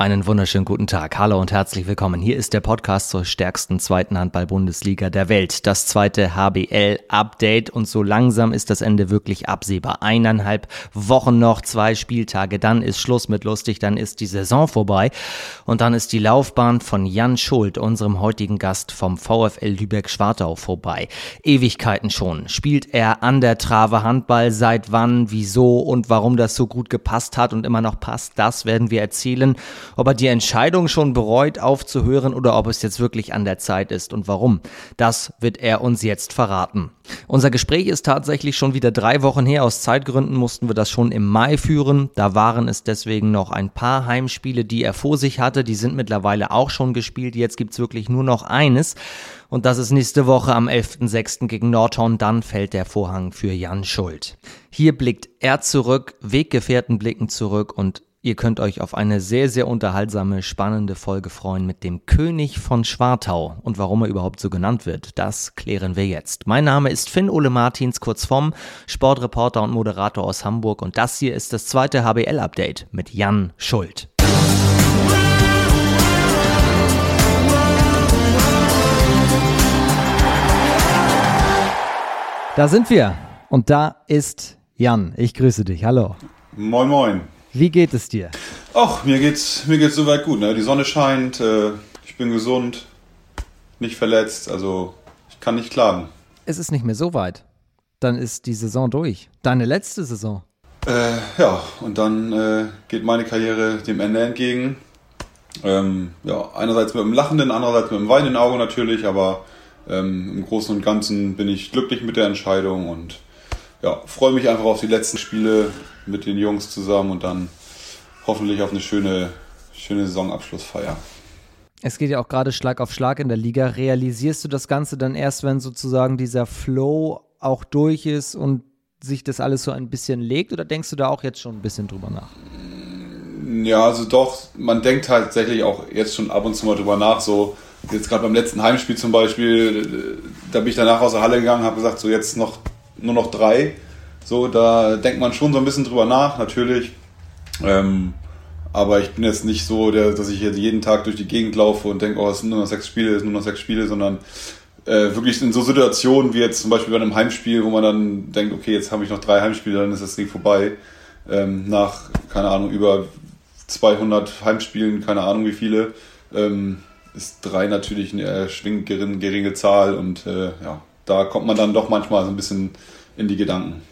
Einen wunderschönen guten Tag. Hallo und herzlich willkommen. Hier ist der Podcast zur stärksten zweiten Handball-Bundesliga der Welt. Das zweite HBL-Update und so langsam ist das Ende wirklich absehbar. Eineinhalb Wochen noch, zwei Spieltage, dann ist Schluss mit lustig, dann ist die Saison vorbei und dann ist die Laufbahn von Jan Schuld, unserem heutigen Gast vom VfL Lübeck-Schwartau vorbei. Ewigkeiten schon. Spielt er an der Trave Handball? Seit wann? Wieso? Und warum das so gut gepasst hat und immer noch passt, das werden wir erzählen ob er die Entscheidung schon bereut, aufzuhören oder ob es jetzt wirklich an der Zeit ist und warum. Das wird er uns jetzt verraten. Unser Gespräch ist tatsächlich schon wieder drei Wochen her. Aus Zeitgründen mussten wir das schon im Mai führen. Da waren es deswegen noch ein paar Heimspiele, die er vor sich hatte. Die sind mittlerweile auch schon gespielt. Jetzt gibt's wirklich nur noch eines. Und das ist nächste Woche am 11.06. gegen Nordhorn. Dann fällt der Vorhang für Jan Schuld. Hier blickt er zurück, Weggefährten blicken zurück und Ihr könnt euch auf eine sehr, sehr unterhaltsame, spannende Folge freuen mit dem König von Schwartau. Und warum er überhaupt so genannt wird, das klären wir jetzt. Mein Name ist Finn Ole Martins, kurz vom Sportreporter und Moderator aus Hamburg. Und das hier ist das zweite HBL-Update mit Jan Schuld. Da sind wir. Und da ist Jan. Ich grüße dich. Hallo. Moin, moin. Wie geht es dir? Ach, mir geht's, mir geht's soweit gut. Ne? Die Sonne scheint, äh, ich bin gesund, nicht verletzt, also ich kann nicht klagen. Es ist nicht mehr so weit. Dann ist die Saison durch. Deine letzte Saison. Äh, ja, und dann äh, geht meine Karriere dem Ende entgegen. Ähm, ja, einerseits mit einem lachenden, andererseits mit einem weinenden Auge natürlich, aber ähm, im Großen und Ganzen bin ich glücklich mit der Entscheidung und ja, freue mich einfach auf die letzten Spiele mit den Jungs zusammen und dann hoffentlich auf eine schöne, schöne Saisonabschlussfeier. Es geht ja auch gerade Schlag auf Schlag in der Liga. Realisierst du das Ganze dann erst, wenn sozusagen dieser Flow auch durch ist und sich das alles so ein bisschen legt oder denkst du da auch jetzt schon ein bisschen drüber nach? Ja, also doch, man denkt tatsächlich auch jetzt schon ab und zu mal drüber nach, so jetzt gerade beim letzten Heimspiel zum Beispiel, da bin ich danach aus der Halle gegangen, habe gesagt, so jetzt noch nur noch drei. So, da denkt man schon so ein bisschen drüber nach, natürlich. Ähm, aber ich bin jetzt nicht so, der, dass ich jetzt jeden Tag durch die Gegend laufe und denke, oh, es sind nur noch sechs Spiele, es sind nur noch sechs Spiele, sondern äh, wirklich in so Situationen wie jetzt zum Beispiel bei einem Heimspiel, wo man dann denkt, okay, jetzt habe ich noch drei Heimspiele, dann ist das Ding vorbei. Ähm, nach, keine Ahnung, über 200 Heimspielen, keine Ahnung wie viele, ähm, ist drei natürlich eine erschwingend geringe, Zahl und äh, ja, da kommt man dann doch manchmal so ein bisschen in die Gedanken.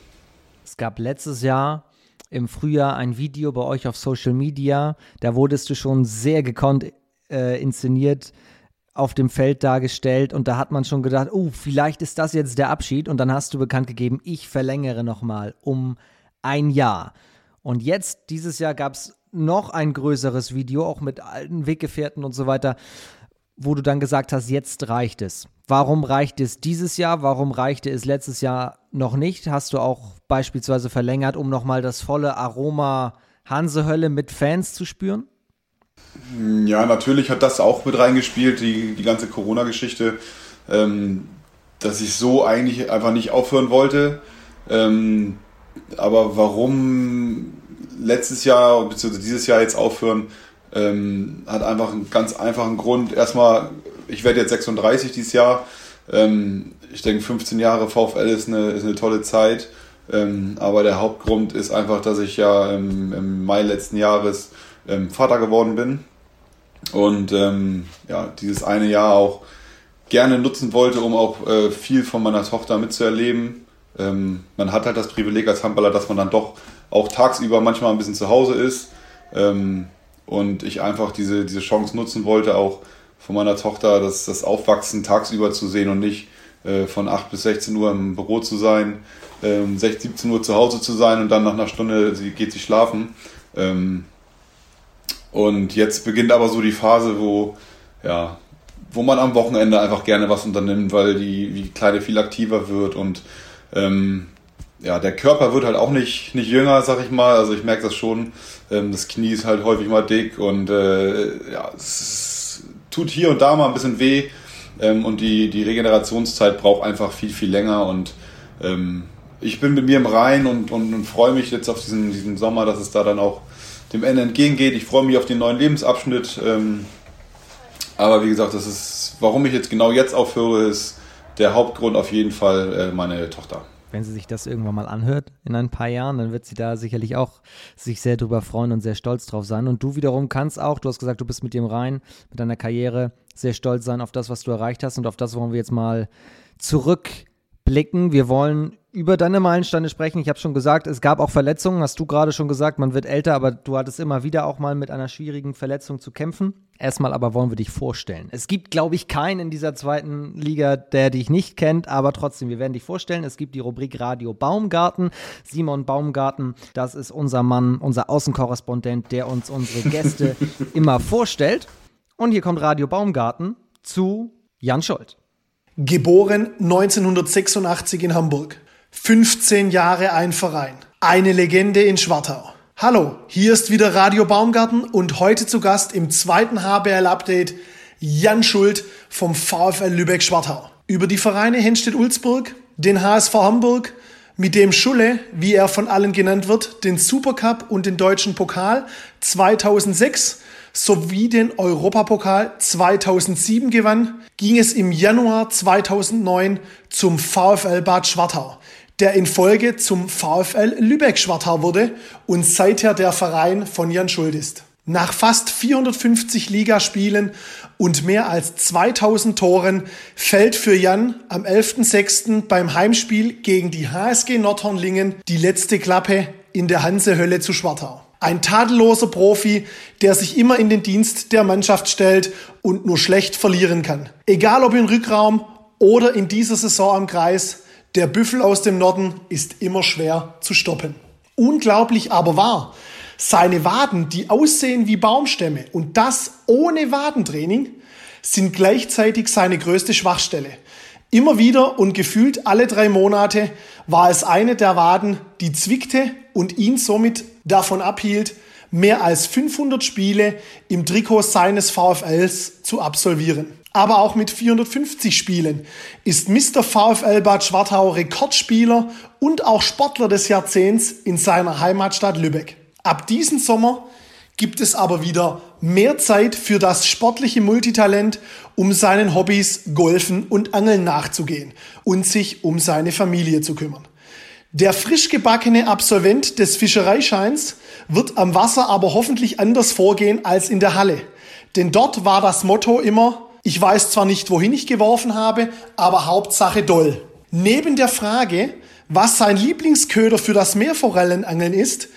Es gab letztes Jahr im Frühjahr ein Video bei euch auf Social Media. Da wurdest du schon sehr gekonnt äh, inszeniert auf dem Feld dargestellt und da hat man schon gedacht, oh, vielleicht ist das jetzt der Abschied und dann hast du bekannt gegeben, ich verlängere nochmal um ein Jahr. Und jetzt, dieses Jahr gab es noch ein größeres Video, auch mit alten Weggefährten und so weiter, wo du dann gesagt hast, jetzt reicht es. Warum reicht es dieses Jahr? Warum reichte es letztes Jahr noch nicht? Hast du auch beispielsweise verlängert, um nochmal das volle Aroma Hansehölle mit Fans zu spüren? Ja, natürlich hat das auch mit reingespielt, die, die ganze Corona-Geschichte, ähm, dass ich so eigentlich einfach nicht aufhören wollte. Ähm, aber warum letztes Jahr bzw. dieses Jahr jetzt aufhören, ähm, hat einfach einen ganz einfachen Grund. Erstmal ich werde jetzt 36 dieses Jahr. Ähm, ich denke, 15 Jahre VfL ist eine, ist eine tolle Zeit. Ähm, aber der Hauptgrund ist einfach, dass ich ja im, im Mai letzten Jahres ähm, Vater geworden bin. Und ähm, ja, dieses eine Jahr auch gerne nutzen wollte, um auch äh, viel von meiner Tochter mitzuerleben. Ähm, man hat halt das Privileg als Handballer, dass man dann doch auch tagsüber manchmal ein bisschen zu Hause ist. Ähm, und ich einfach diese, diese Chance nutzen wollte, auch von meiner Tochter, das, das Aufwachsen tagsüber zu sehen und nicht äh, von 8 bis 16 Uhr im Büro zu sein, ähm, 16, 17 Uhr zu Hause zu sein und dann nach einer Stunde sie, geht sie schlafen. Ähm, und jetzt beginnt aber so die Phase, wo, ja, wo man am Wochenende einfach gerne was unternimmt, weil die, die Kleine viel aktiver wird und ähm, ja, der Körper wird halt auch nicht, nicht jünger, sag ich mal. Also ich merke das schon. Ähm, das Knie ist halt häufig mal dick und äh, ja, es tut hier und da mal ein bisschen weh ähm, und die, die Regenerationszeit braucht einfach viel, viel länger und ähm, ich bin mit mir im Rhein und, und, und freue mich jetzt auf diesen, diesen Sommer, dass es da dann auch dem Ende entgegengeht. Ich freue mich auf den neuen Lebensabschnitt. Ähm, aber wie gesagt, das ist, warum ich jetzt genau jetzt aufhöre, ist der Hauptgrund auf jeden Fall äh, meine Tochter. Wenn sie sich das irgendwann mal anhört in ein paar Jahren, dann wird sie da sicherlich auch sich sehr drüber freuen und sehr stolz drauf sein. Und du wiederum kannst auch, du hast gesagt, du bist mit dem rein, mit deiner Karriere sehr stolz sein auf das, was du erreicht hast und auf das wollen wir jetzt mal zurückblicken. Wir wollen über deine Meilensteine sprechen. Ich habe schon gesagt, es gab auch Verletzungen, hast du gerade schon gesagt, man wird älter, aber du hattest immer wieder auch mal mit einer schwierigen Verletzung zu kämpfen. Erstmal aber wollen wir dich vorstellen. Es gibt, glaube ich, keinen in dieser zweiten Liga, der dich nicht kennt, aber trotzdem, wir werden dich vorstellen. Es gibt die Rubrik Radio Baumgarten. Simon Baumgarten, das ist unser Mann, unser Außenkorrespondent, der uns unsere Gäste immer vorstellt. Und hier kommt Radio Baumgarten zu Jan Schult. Geboren 1986 in Hamburg. 15 Jahre ein Verein. Eine Legende in Schwartau. Hallo, hier ist wieder Radio Baumgarten und heute zu Gast im zweiten HBL-Update Jan Schuld vom VfL Lübeck-Schwartau. Über die Vereine Henstedt-Ulzburg, den HSV Hamburg, mit dem Schulle, wie er von allen genannt wird, den Supercup und den deutschen Pokal 2006 sowie den Europapokal 2007 gewann, ging es im Januar 2009 zum VfL Bad Schwartau, der in Folge zum VfL Lübeck-Schwartau wurde und seither der Verein von Jan Schuld ist. Nach fast 450 Ligaspielen und mehr als 2000 Toren fällt für Jan am 11.06. beim Heimspiel gegen die HSG Nordhornlingen die letzte Klappe in der Hansehölle zu Schwartau. Ein tadelloser Profi, der sich immer in den Dienst der Mannschaft stellt und nur schlecht verlieren kann. Egal ob im Rückraum oder in dieser Saison am Kreis, der Büffel aus dem Norden ist immer schwer zu stoppen. Unglaublich aber wahr. Seine Waden, die aussehen wie Baumstämme und das ohne Wadentraining, sind gleichzeitig seine größte Schwachstelle. Immer wieder und gefühlt alle drei Monate war es eine der Waden, die zwickte und ihn somit davon abhielt, mehr als 500 Spiele im Trikot seines VfLs zu absolvieren. Aber auch mit 450 Spielen ist Mr. VfL Bad Schwartau Rekordspieler und auch Sportler des Jahrzehnts in seiner Heimatstadt Lübeck. Ab diesem Sommer gibt es aber wieder mehr Zeit für das sportliche Multitalent, um seinen Hobbys Golfen und Angeln nachzugehen und sich um seine Familie zu kümmern. Der frisch gebackene Absolvent des Fischereischeins wird am Wasser aber hoffentlich anders vorgehen als in der Halle. Denn dort war das Motto immer, ich weiß zwar nicht, wohin ich geworfen habe, aber Hauptsache doll. Neben der Frage, was sein Lieblingsköder für das Meerforellenangeln ist,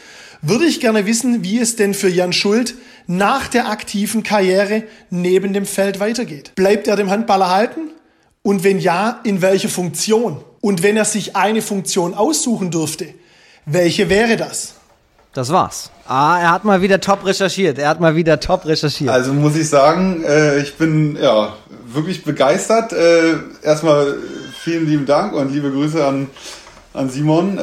würde ich gerne wissen, wie es denn für Jan Schuld nach der aktiven Karriere neben dem Feld weitergeht. Bleibt er dem Handball erhalten? Und wenn ja, in welcher Funktion? Und wenn er sich eine Funktion aussuchen dürfte, welche wäre das? Das war's. Ah, er hat mal wieder top recherchiert. Er hat mal wieder top recherchiert. Also muss ich sagen, äh, ich bin ja wirklich begeistert. Äh, erstmal vielen lieben Dank und liebe Grüße an, an Simon.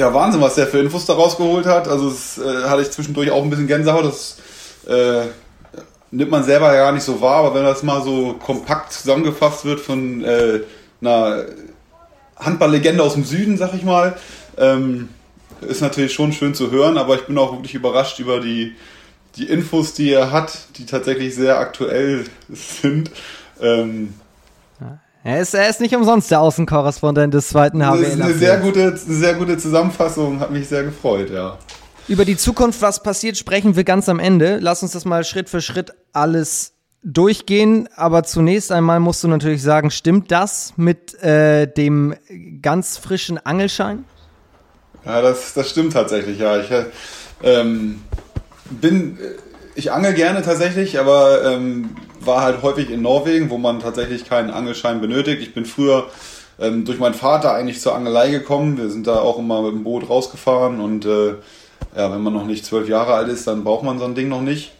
Ja, Wahnsinn, was der für Infos da rausgeholt hat. Also das äh, hatte ich zwischendurch auch ein bisschen Gänsehaut. Das äh, nimmt man selber ja gar nicht so wahr, aber wenn das mal so kompakt zusammengefasst wird von äh, einer Handballlegende aus dem Süden, sag ich mal, ähm, ist natürlich schon schön zu hören, aber ich bin auch wirklich überrascht über die, die Infos, die er hat, die tatsächlich sehr aktuell sind. Ähm, er ist, er ist nicht umsonst der Außenkorrespondent des zweiten HWL. Das ist eine sehr gute, eine sehr gute Zusammenfassung, hat mich sehr gefreut, ja. Über die Zukunft, was passiert, sprechen wir ganz am Ende. Lass uns das mal Schritt für Schritt alles durchgehen. Aber zunächst einmal musst du natürlich sagen, stimmt das mit äh, dem ganz frischen Angelschein? Ja, das, das stimmt tatsächlich, ja. Ich ähm, bin, ich angel gerne tatsächlich, aber ähm, war halt häufig in Norwegen, wo man tatsächlich keinen Angelschein benötigt. Ich bin früher ähm, durch meinen Vater eigentlich zur Angelei gekommen. Wir sind da auch immer mit dem Boot rausgefahren und äh, ja, wenn man noch nicht zwölf Jahre alt ist, dann braucht man so ein Ding noch nicht.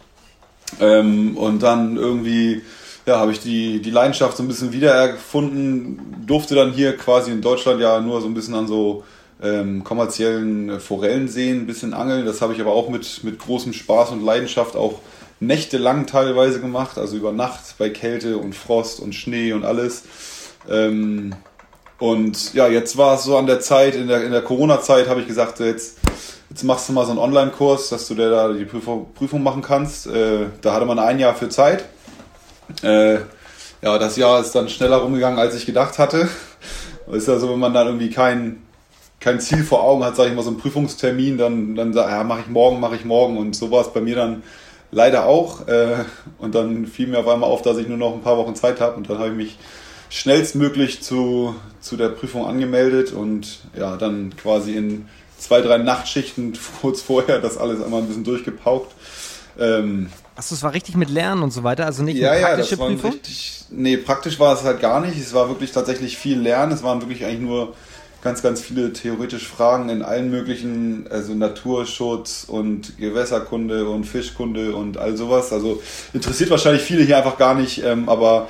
Ähm, und dann irgendwie ja, habe ich die, die Leidenschaft so ein bisschen wiedererfunden, durfte dann hier quasi in Deutschland ja nur so ein bisschen an so ähm, kommerziellen Forellenseen ein bisschen angeln. Das habe ich aber auch mit, mit großem Spaß und Leidenschaft auch nächtelang teilweise gemacht, also über Nacht bei Kälte und Frost und Schnee und alles. Ähm, und ja, jetzt war es so an der Zeit, in der, in der Corona-Zeit habe ich gesagt, jetzt jetzt machst du mal so einen Online-Kurs, dass du da die Prüfung, Prüfung machen kannst. Äh, da hatte man ein Jahr für Zeit. Äh, ja, das Jahr ist dann schneller rumgegangen, als ich gedacht hatte. Ist ja so, wenn man dann irgendwie kein, kein Ziel vor Augen hat, sage ich mal, so einen Prüfungstermin, dann, dann ja, mache ich morgen, mache ich morgen. Und so war es bei mir dann leider auch. Äh, und dann fiel mir auf einmal auf, dass ich nur noch ein paar Wochen Zeit habe. Und dann habe ich mich schnellstmöglich zu, zu der Prüfung angemeldet und ja, dann quasi in zwei, drei Nachtschichten kurz vorher das alles einmal ein bisschen durchgepaukt. Ähm, Achso, es war richtig mit Lernen und so weiter, also nicht ja, eine praktische ja, das Prüfung? Richtig, nee, praktisch war es halt gar nicht. Es war wirklich tatsächlich viel Lernen. Es waren wirklich eigentlich nur ganz, ganz viele theoretische Fragen in allen möglichen, also Naturschutz und Gewässerkunde und Fischkunde und all sowas. Also interessiert wahrscheinlich viele hier einfach gar nicht, ähm, aber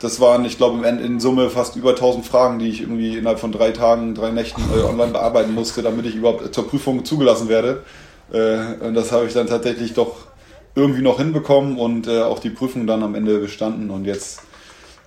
das waren, ich glaube, in Summe fast über 1000 Fragen, die ich irgendwie innerhalb von drei Tagen, drei Nächten äh, online bearbeiten musste, damit ich überhaupt zur Prüfung zugelassen werde. Äh, und das habe ich dann tatsächlich doch irgendwie noch hinbekommen und äh, auch die Prüfung dann am Ende bestanden. Und jetzt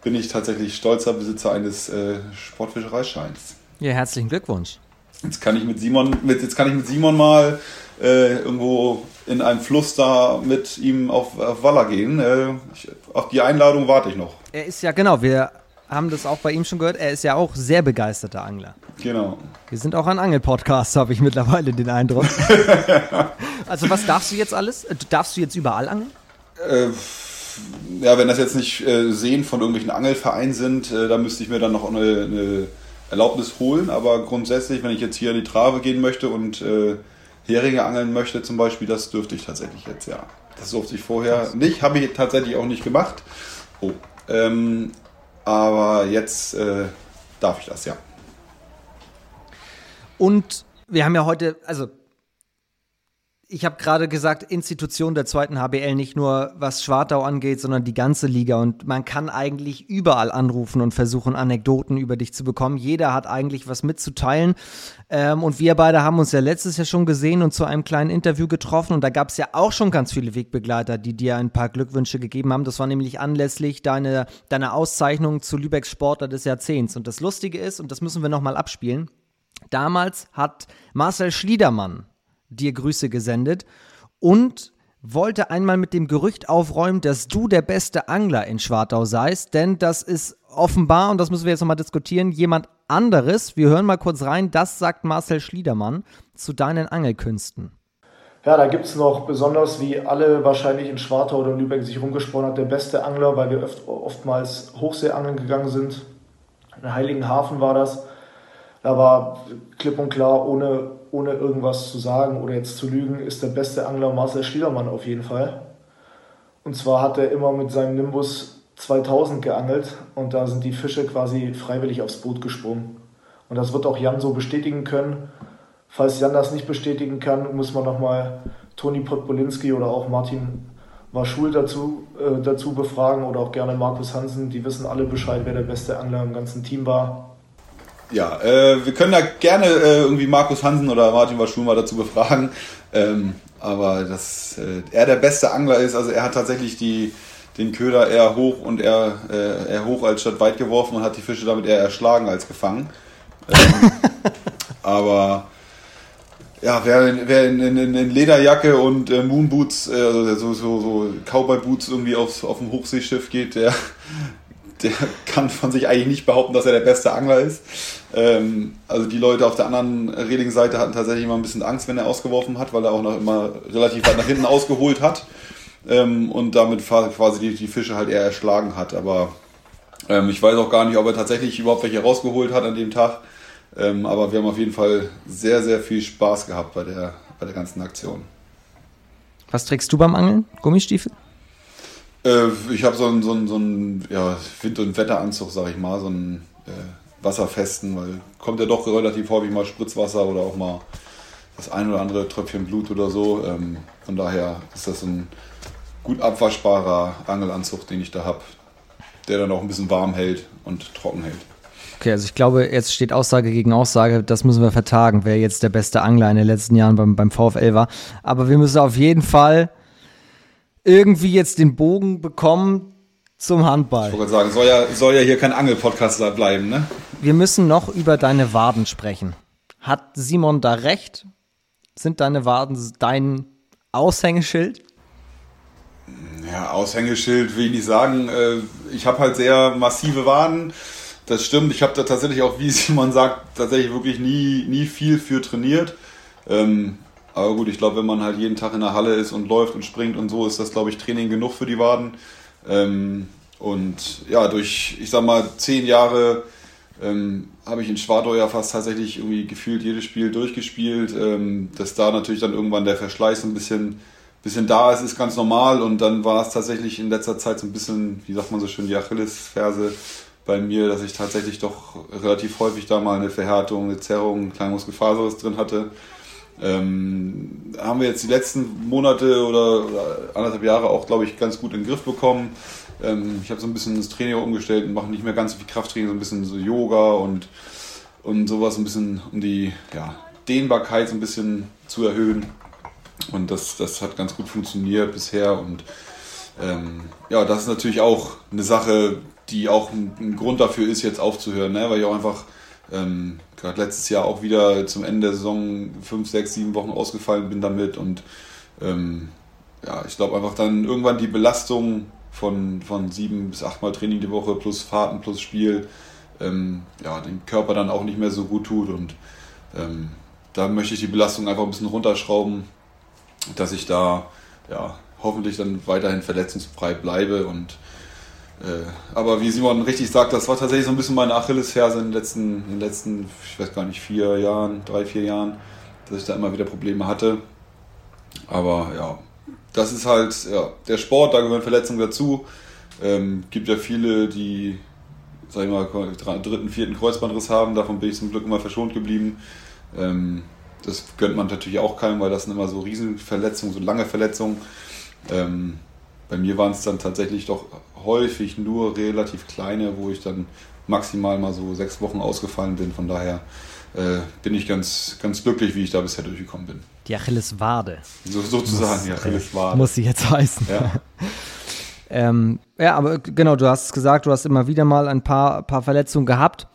bin ich tatsächlich stolzer Besitzer eines äh, Sportfischereischeins. Ja, herzlichen Glückwunsch. Jetzt kann ich mit Simon, mit, jetzt kann ich mit Simon mal äh, irgendwo in einem Fluss da mit ihm auf, auf Waller gehen. Äh, ich, auf die Einladung warte ich noch. Er ist ja, genau, wir haben das auch bei ihm schon gehört, er ist ja auch sehr begeisterter Angler. Genau. Wir sind auch ein Angel-Podcast, habe ich mittlerweile den Eindruck. also was darfst du jetzt alles? Äh, darfst du jetzt überall angeln? Äh, ja, wenn das jetzt nicht äh, Seen von irgendwelchen Angelvereinen sind, äh, da müsste ich mir dann noch eine, eine, Erlaubnis holen. Aber grundsätzlich, wenn ich jetzt hier in die Trave gehen möchte und äh, Heringe angeln möchte zum Beispiel, das dürfte ich tatsächlich jetzt, ja. Das durfte ich vorher Krass. nicht, habe ich tatsächlich auch nicht gemacht. Oh. Ähm, aber jetzt äh, darf ich das, ja. Und wir haben ja heute, also ich habe gerade gesagt, Institution der zweiten HBL, nicht nur was Schwartau angeht, sondern die ganze Liga. Und man kann eigentlich überall anrufen und versuchen, Anekdoten über dich zu bekommen. Jeder hat eigentlich was mitzuteilen. Ähm, und wir beide haben uns ja letztes Jahr schon gesehen und zu einem kleinen Interview getroffen. Und da gab es ja auch schon ganz viele Wegbegleiter, die dir ein paar Glückwünsche gegeben haben. Das war nämlich anlässlich deiner deine Auszeichnung zu Lübecks Sportler des Jahrzehnts. Und das Lustige ist, und das müssen wir nochmal abspielen, damals hat Marcel Schliedermann dir Grüße gesendet und wollte einmal mit dem Gerücht aufräumen, dass du der beste Angler in Schwartau seist, denn das ist offenbar, und das müssen wir jetzt nochmal diskutieren, jemand anderes. Wir hören mal kurz rein, das sagt Marcel Schliedermann zu deinen Angelkünsten. Ja, da gibt es noch besonders, wie alle wahrscheinlich in Schwartau oder Lübeck sich rumgesprochen hat, der beste Angler, weil wir oft, oftmals Hochseeangeln gegangen sind. In Heiligenhafen war das. Da war klipp und klar, ohne, ohne irgendwas zu sagen oder jetzt zu lügen, ist der beste Angler Marcel Schliedermann auf jeden Fall. Und zwar hat er immer mit seinem Nimbus 2000 geangelt und da sind die Fische quasi freiwillig aufs Boot gesprungen. Und das wird auch Jan so bestätigen können. Falls Jan das nicht bestätigen kann, muss man nochmal Toni Podbolinski oder auch Martin Waschul dazu, äh, dazu befragen oder auch gerne Markus Hansen. Die wissen alle Bescheid, wer der beste Angler im ganzen Team war. Ja, äh, wir können da gerne äh, irgendwie Markus Hansen oder Martin Waschul mal dazu befragen. Ähm, aber dass äh, er der beste Angler ist, also er hat tatsächlich die, den Köder eher hoch und eher, äh, eher hoch als statt weit geworfen und hat die Fische damit eher erschlagen als gefangen. Ähm, aber ja, wer, wer in, in, in Lederjacke und äh, Moonboots, äh, also so, so, so Cowboy-Boots irgendwie aufs, auf dem Hochseeschiff geht, der, der kann von sich eigentlich nicht behaupten, dass er der beste Angler ist. Ähm, also die Leute auf der anderen Redingseite hatten tatsächlich immer ein bisschen Angst, wenn er ausgeworfen hat, weil er auch noch immer relativ weit nach hinten ausgeholt hat ähm, und damit quasi die, die, Fische halt eher erschlagen hat. Aber ähm, ich weiß auch gar nicht, ob er tatsächlich überhaupt welche rausgeholt hat an dem Tag. Ähm, aber wir haben auf jeden Fall sehr, sehr viel Spaß gehabt bei der, bei der ganzen Aktion. Was trägst du beim Angeln? Gummistiefel? Äh, ich habe so einen, so so einen ja, Wind- und Wetteranzug, sag ich mal, so einen äh, wasserfesten, weil kommt ja doch relativ häufig mal Spritzwasser oder auch mal das ein oder andere Tröpfchen Blut oder so. Ähm, von daher ist das ein gut abwaschbarer Angelanzug, den ich da habe, der dann auch ein bisschen warm hält und trocken hält. Okay, also ich glaube, jetzt steht Aussage gegen Aussage, das müssen wir vertagen, wer jetzt der beste Angler in den letzten Jahren beim, beim VfL war. Aber wir müssen auf jeden Fall irgendwie jetzt den Bogen bekommen zum Handball. Ich wollte sagen, soll ja, soll ja hier kein Angel-Podcast bleiben, ne? Wir müssen noch über deine Waden sprechen. Hat Simon da recht? Sind deine Waden dein Aushängeschild? Ja, Aushängeschild will ich nicht sagen. Äh, ich habe halt sehr massive Waden. Das stimmt. Ich habe da tatsächlich auch, wie Simon sagt, tatsächlich wirklich nie, nie viel für trainiert. Ähm, aber gut, ich glaube, wenn man halt jeden Tag in der Halle ist und läuft und springt und so, ist das, glaube ich, Training genug für die Waden. Ähm, und ja, durch, ich sag mal, zehn Jahre ähm, habe ich in Schwadau ja fast tatsächlich irgendwie gefühlt jedes Spiel durchgespielt. Ähm, dass da natürlich dann irgendwann der Verschleiß ein bisschen, bisschen da ist, ist ganz normal. Und dann war es tatsächlich in letzter Zeit so ein bisschen, wie sagt man so schön, die Achillesferse bei mir, dass ich tatsächlich doch relativ häufig da mal eine Verhärtung, eine Zerrung, ein kleiner Muskelfaserriss drin hatte. Ähm, haben wir jetzt die letzten Monate oder, oder anderthalb Jahre auch, glaube ich, ganz gut in den Griff bekommen. Ähm, ich habe so ein bisschen das Training umgestellt und mache nicht mehr ganz so viel Krafttraining, so ein bisschen so Yoga und, und sowas, ein bisschen um die ja, Dehnbarkeit so ein bisschen zu erhöhen. Und das, das hat ganz gut funktioniert bisher. Und ähm, ja, das ist natürlich auch eine Sache, die auch ein, ein Grund dafür ist, jetzt aufzuhören, ne? weil ich auch einfach ähm, gerade letztes Jahr auch wieder zum Ende der Saison fünf, sechs, sieben Wochen ausgefallen bin damit und ähm, ja, ich glaube einfach dann irgendwann die Belastung von, von sieben bis achtmal Training die Woche plus Fahrten plus Spiel ähm, ja, den Körper dann auch nicht mehr so gut tut und ähm, da möchte ich die Belastung einfach ein bisschen runterschrauben, dass ich da ja, hoffentlich dann weiterhin verletzungsfrei bleibe und aber wie Simon richtig sagt, das war tatsächlich so ein bisschen meine Achillesferse in den letzten, in den letzten, ich weiß gar nicht, vier Jahren, drei, vier Jahren, dass ich da immer wieder Probleme hatte. Aber ja, das ist halt ja, der Sport, da gehören Verletzungen dazu. Ähm, gibt ja viele, die, sag ich mal, dritten, vierten Kreuzbandriss haben. Davon bin ich zum Glück immer verschont geblieben. Ähm, das gönnt man natürlich auch keinem, weil das sind immer so Riesenverletzungen, so lange Verletzungen. Ähm, bei mir waren es dann tatsächlich doch häufig nur relativ kleine, wo ich dann maximal mal so sechs Wochen ausgefallen bin. Von daher äh, bin ich ganz, ganz glücklich, wie ich da bisher durchgekommen bin. Die Achilleswade. So, sozusagen, die Achilleswade. Muss sie jetzt heißen. Ja. ähm, ja, aber genau, du hast es gesagt, du hast immer wieder mal ein paar, paar Verletzungen gehabt.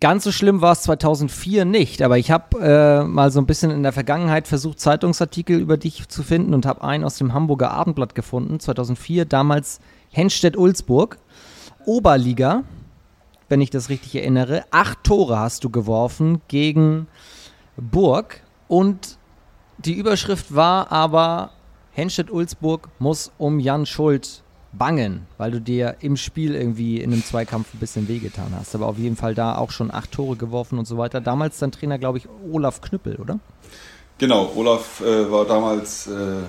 Ganz so schlimm war es 2004 nicht, aber ich habe äh, mal so ein bisschen in der Vergangenheit versucht, Zeitungsartikel über dich zu finden und habe einen aus dem Hamburger Abendblatt gefunden, 2004, damals Henstedt-Ulzburg, Oberliga, wenn ich das richtig erinnere. Acht Tore hast du geworfen gegen Burg und die Überschrift war aber, Henstedt-Ulzburg muss um Jan Schuld bangen, weil du dir im Spiel irgendwie in einem Zweikampf ein bisschen wehgetan hast. Aber auf jeden Fall da auch schon acht Tore geworfen und so weiter. Damals dein Trainer, glaube ich, Olaf Knüppel, oder? Genau, Olaf äh, war damals äh,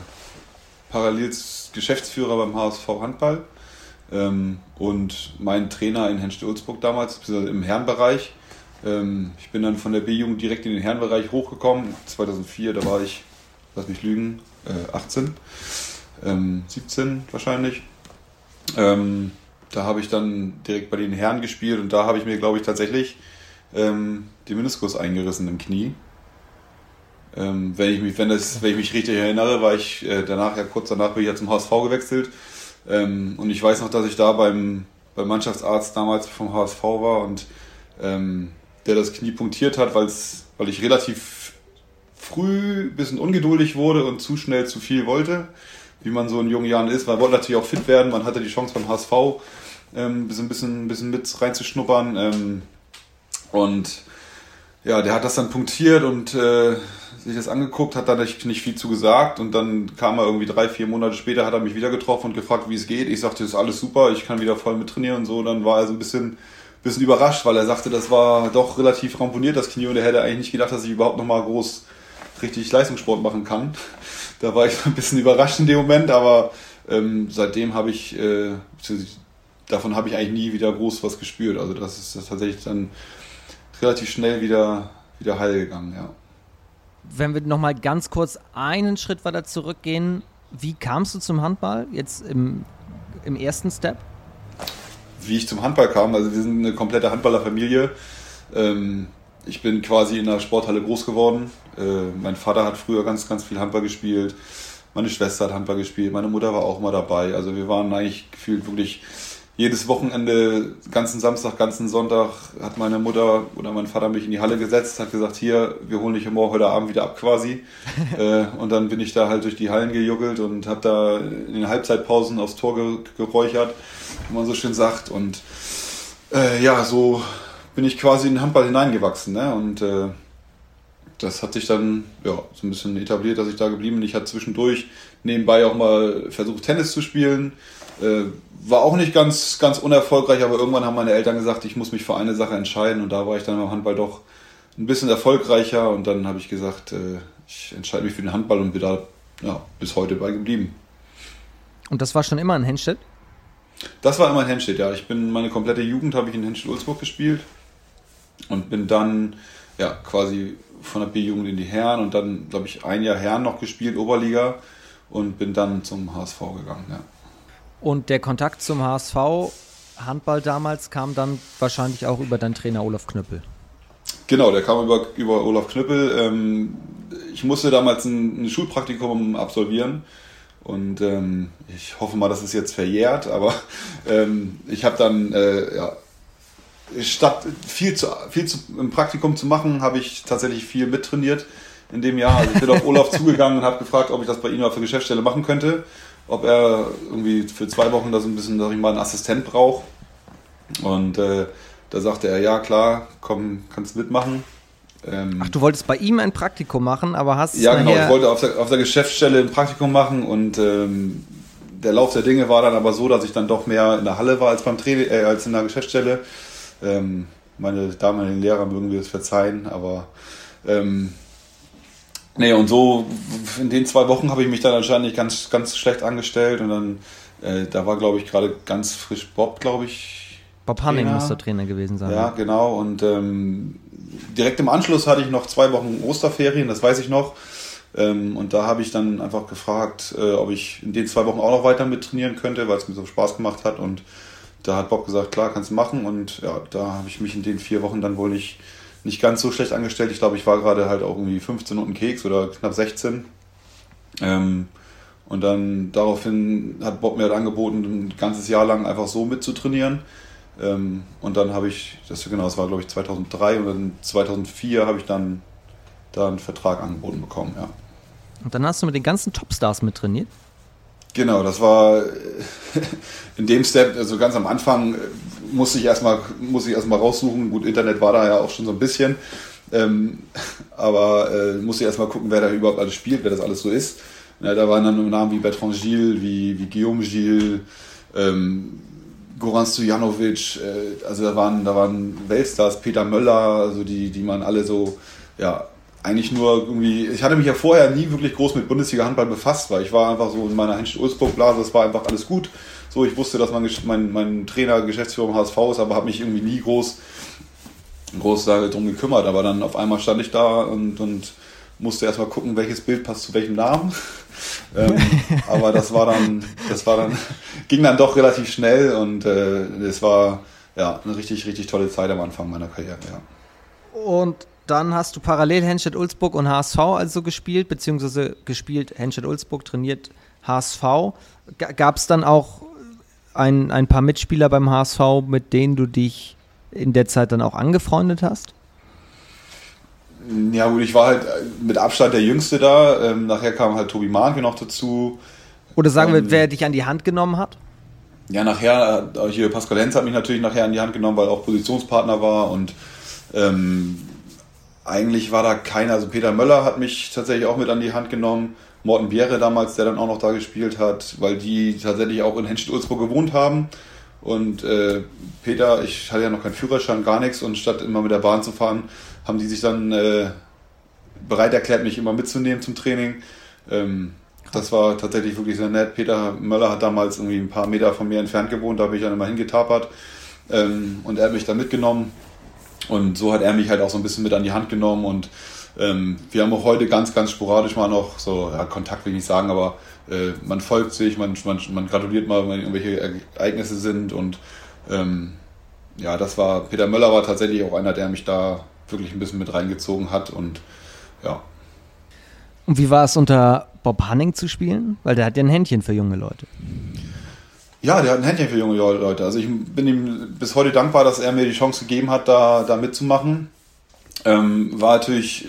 parallel Geschäftsführer beim HSV Handball ähm, und mein Trainer in Henstedt-Ulzburg damals, im Herrenbereich. Ähm, ich bin dann von der B-Jugend direkt in den Herrenbereich hochgekommen. 2004, da war ich, lass mich lügen, äh, 18, ähm, 17 wahrscheinlich. Ähm, da habe ich dann direkt bei den Herren gespielt und da habe ich mir, glaube ich, tatsächlich ähm, den Meniskus eingerissen im Knie. Ähm, wenn, ich mich, wenn, das, wenn ich mich richtig erinnere, war ich äh, danach, ja kurz danach bin ich ja zum HSV gewechselt. Ähm, und ich weiß noch, dass ich da beim, beim Mannschaftsarzt damals vom HSV war und ähm, der das Knie punktiert hat, weil ich relativ früh ein bisschen ungeduldig wurde und zu schnell zu viel wollte wie man so in jungen Jahren ist. Man wollte natürlich auch fit werden. Man hatte die Chance beim HSV ähm, ein bisschen, ein bisschen mit reinzuschnuppern. Ähm, und ja, der hat das dann punktiert und äh, sich das angeguckt, hat da nicht, nicht viel zu gesagt und dann kam er irgendwie drei, vier Monate später, hat er mich wieder getroffen und gefragt, wie es geht. Ich sagte, das ist alles super, ich kann wieder voll mit trainieren und so. Dann war er so ein bisschen, bisschen überrascht, weil er sagte, das war doch relativ ramponiert, das Knie, und er hätte eigentlich nicht gedacht, dass ich überhaupt nochmal groß richtig Leistungssport machen kann da war ich ein bisschen überrascht in dem Moment, aber ähm, seitdem habe ich, äh, davon habe ich eigentlich nie wieder groß was gespürt. Also das ist das tatsächlich dann relativ schnell wieder, wieder heil gegangen, ja. Wenn wir nochmal ganz kurz einen Schritt weiter zurückgehen, wie kamst du zum Handball jetzt im, im ersten Step? Wie ich zum Handball kam, also wir sind eine komplette Handballerfamilie. Ähm, ich bin quasi in der Sporthalle groß geworden. Äh, mein Vater hat früher ganz, ganz viel Handball gespielt. Meine Schwester hat Handball gespielt. Meine Mutter war auch immer dabei. Also wir waren eigentlich gefühlt wirklich jedes Wochenende, ganzen Samstag, ganzen Sonntag hat meine Mutter oder mein Vater mich in die Halle gesetzt, hat gesagt, hier, wir holen dich morgen heute Abend wieder ab quasi. äh, und dann bin ich da halt durch die Hallen gejuggelt und habe da in den Halbzeitpausen aufs Tor ge geräuchert, wie man so schön sagt. Und äh, ja, so bin ich quasi in den Handball hineingewachsen. Ne? Und äh, das hat sich dann ja, so ein bisschen etabliert, dass ich da geblieben bin. Ich hatte zwischendurch nebenbei auch mal versucht, Tennis zu spielen. Äh, war auch nicht ganz, ganz unerfolgreich, aber irgendwann haben meine Eltern gesagt, ich muss mich für eine Sache entscheiden und da war ich dann beim Handball doch ein bisschen erfolgreicher und dann habe ich gesagt, äh, ich entscheide mich für den Handball und bin da ja, bis heute bei geblieben. Und das war schon immer in Henstedt? Das war immer in Henstedt, ja. Ich bin meine komplette Jugend habe ich in Henstedt-Ulzburg gespielt und bin dann ja quasi von der B-Jugend in die Herren und dann, glaube ich, ein Jahr Herren noch gespielt, Oberliga und bin dann zum HSV gegangen, ja. Und der Kontakt zum HSV, Handball damals, kam dann wahrscheinlich auch über deinen Trainer Olaf Knüppel. Genau, der kam über, über Olaf Knüppel. Ähm, ich musste damals ein, ein Schulpraktikum absolvieren und ähm, ich hoffe mal, dass es jetzt verjährt, aber ähm, ich habe dann, äh, ja, statt viel, zu, viel zu, im Praktikum zu machen, habe ich tatsächlich viel mittrainiert in dem Jahr. Also ich bin auf Olaf zugegangen und habe gefragt, ob ich das bei ihm auf der Geschäftsstelle machen könnte ob er irgendwie für zwei Wochen da so ein bisschen, sag ich mal, einen Assistent braucht. Und äh, da sagte er, ja klar, komm, kannst mitmachen. Ähm, Ach, du wolltest bei ihm ein Praktikum machen, aber hast Ja, genau, ich wollte auf der, auf der Geschäftsstelle ein Praktikum machen und ähm, der Lauf der Dinge war dann aber so, dass ich dann doch mehr in der Halle war als beim Training, äh, als in der Geschäftsstelle. Ähm, meine damaligen Lehrer mögen wir es verzeihen, aber ähm, Nee, und so in den zwei Wochen habe ich mich dann anscheinend ganz, ganz schlecht angestellt und dann, äh, da war, glaube ich, gerade ganz frisch Bob, glaube ich. Bob Hanning Trainer. muss der Trainer gewesen sein. Ja, genau. Und ähm, direkt im Anschluss hatte ich noch zwei Wochen Osterferien, das weiß ich noch. Ähm, und da habe ich dann einfach gefragt, äh, ob ich in den zwei Wochen auch noch weiter mit trainieren könnte, weil es mir so Spaß gemacht hat. Und da hat Bob gesagt, klar, kannst du machen. Und ja, da habe ich mich in den vier Wochen dann wohl nicht nicht ganz so schlecht angestellt. Ich glaube, ich war gerade halt auch irgendwie 15 und ein Keks oder knapp 16. Ähm, und dann daraufhin hat Bob mir halt angeboten, ein ganzes Jahr lang einfach so mitzutrainieren. Ähm, und dann habe ich, das genau, das war glaube ich 2003 und dann 2004 habe ich dann da einen Vertrag angeboten bekommen, ja. Und dann hast du mit den ganzen Topstars mittrainiert? Genau, das war in dem Step, also ganz am Anfang musste ich erstmal, musste ich erstmal raussuchen. Gut, Internet war da ja auch schon so ein bisschen. Ähm, aber äh, musste ich erstmal gucken, wer da überhaupt alles spielt, wer das alles so ist. Ja, da waren dann Namen wie Bertrand Gilles, wie, wie Guillaume Gilles, ähm, Goran Stojanovic, äh, also da waren, da waren Weltstars, Peter Möller, also die, die man alle so, ja, eigentlich nur irgendwie, ich hatte mich ja vorher nie wirklich groß mit Bundesliga-Handball befasst, weil ich war einfach so in meiner Henschel-Ulzburg-Blase, es war einfach alles gut. So, ich wusste, dass mein, mein, mein Trainer Geschäftsführer im HSV ist, aber habe mich irgendwie nie groß, groß darum gekümmert. Aber dann auf einmal stand ich da und, und musste erstmal gucken, welches Bild passt zu welchem Namen. ähm, aber das war dann, das war dann, ging dann doch relativ schnell und äh, es war ja eine richtig, richtig tolle Zeit am Anfang meiner Karriere, ja. Und dann hast du parallel Henstedt-Ulzburg und HSV also gespielt, beziehungsweise gespielt Henstedt-Ulzburg, trainiert HSV. Gab es dann auch ein, ein paar Mitspieler beim HSV, mit denen du dich in der Zeit dann auch angefreundet hast? Ja gut, ich war halt mit Abstand der Jüngste da. Ähm, nachher kam halt Tobi Mahnke noch dazu. Oder sagen wir, ähm, wer dich an die Hand genommen hat? Ja, nachher, äh, hier Pascal Lenz hat mich natürlich nachher an die Hand genommen, weil er auch Positionspartner war und ähm, eigentlich war da keiner. Also Peter Möller hat mich tatsächlich auch mit an die Hand genommen. Morten Bierre damals, der dann auch noch da gespielt hat, weil die tatsächlich auch in Henstedt-Ulzburg gewohnt haben. Und äh, Peter, ich hatte ja noch keinen Führerschein, gar nichts. Und statt immer mit der Bahn zu fahren, haben die sich dann äh, bereit erklärt, mich immer mitzunehmen zum Training. Ähm, das war tatsächlich wirklich sehr nett. Peter Möller hat damals irgendwie ein paar Meter von mir entfernt gewohnt, da bin ich dann immer hingetapert. Ähm, und er hat mich dann mitgenommen. Und so hat er mich halt auch so ein bisschen mit an die Hand genommen und ähm, wir haben auch heute ganz, ganz sporadisch mal noch so, ja, Kontakt will ich nicht sagen, aber äh, man folgt sich, man, man, man gratuliert mal, wenn irgendwelche Ereignisse sind und ähm, ja, das war, Peter Möller war tatsächlich auch einer, der mich da wirklich ein bisschen mit reingezogen hat und ja. Und wie war es unter Bob Hanning zu spielen? Weil der hat ja ein Händchen für junge Leute. Ja, der hat ein Händchen für junge Leute. Also ich bin ihm bis heute dankbar, dass er mir die Chance gegeben hat, da, da mitzumachen. Ähm, war natürlich,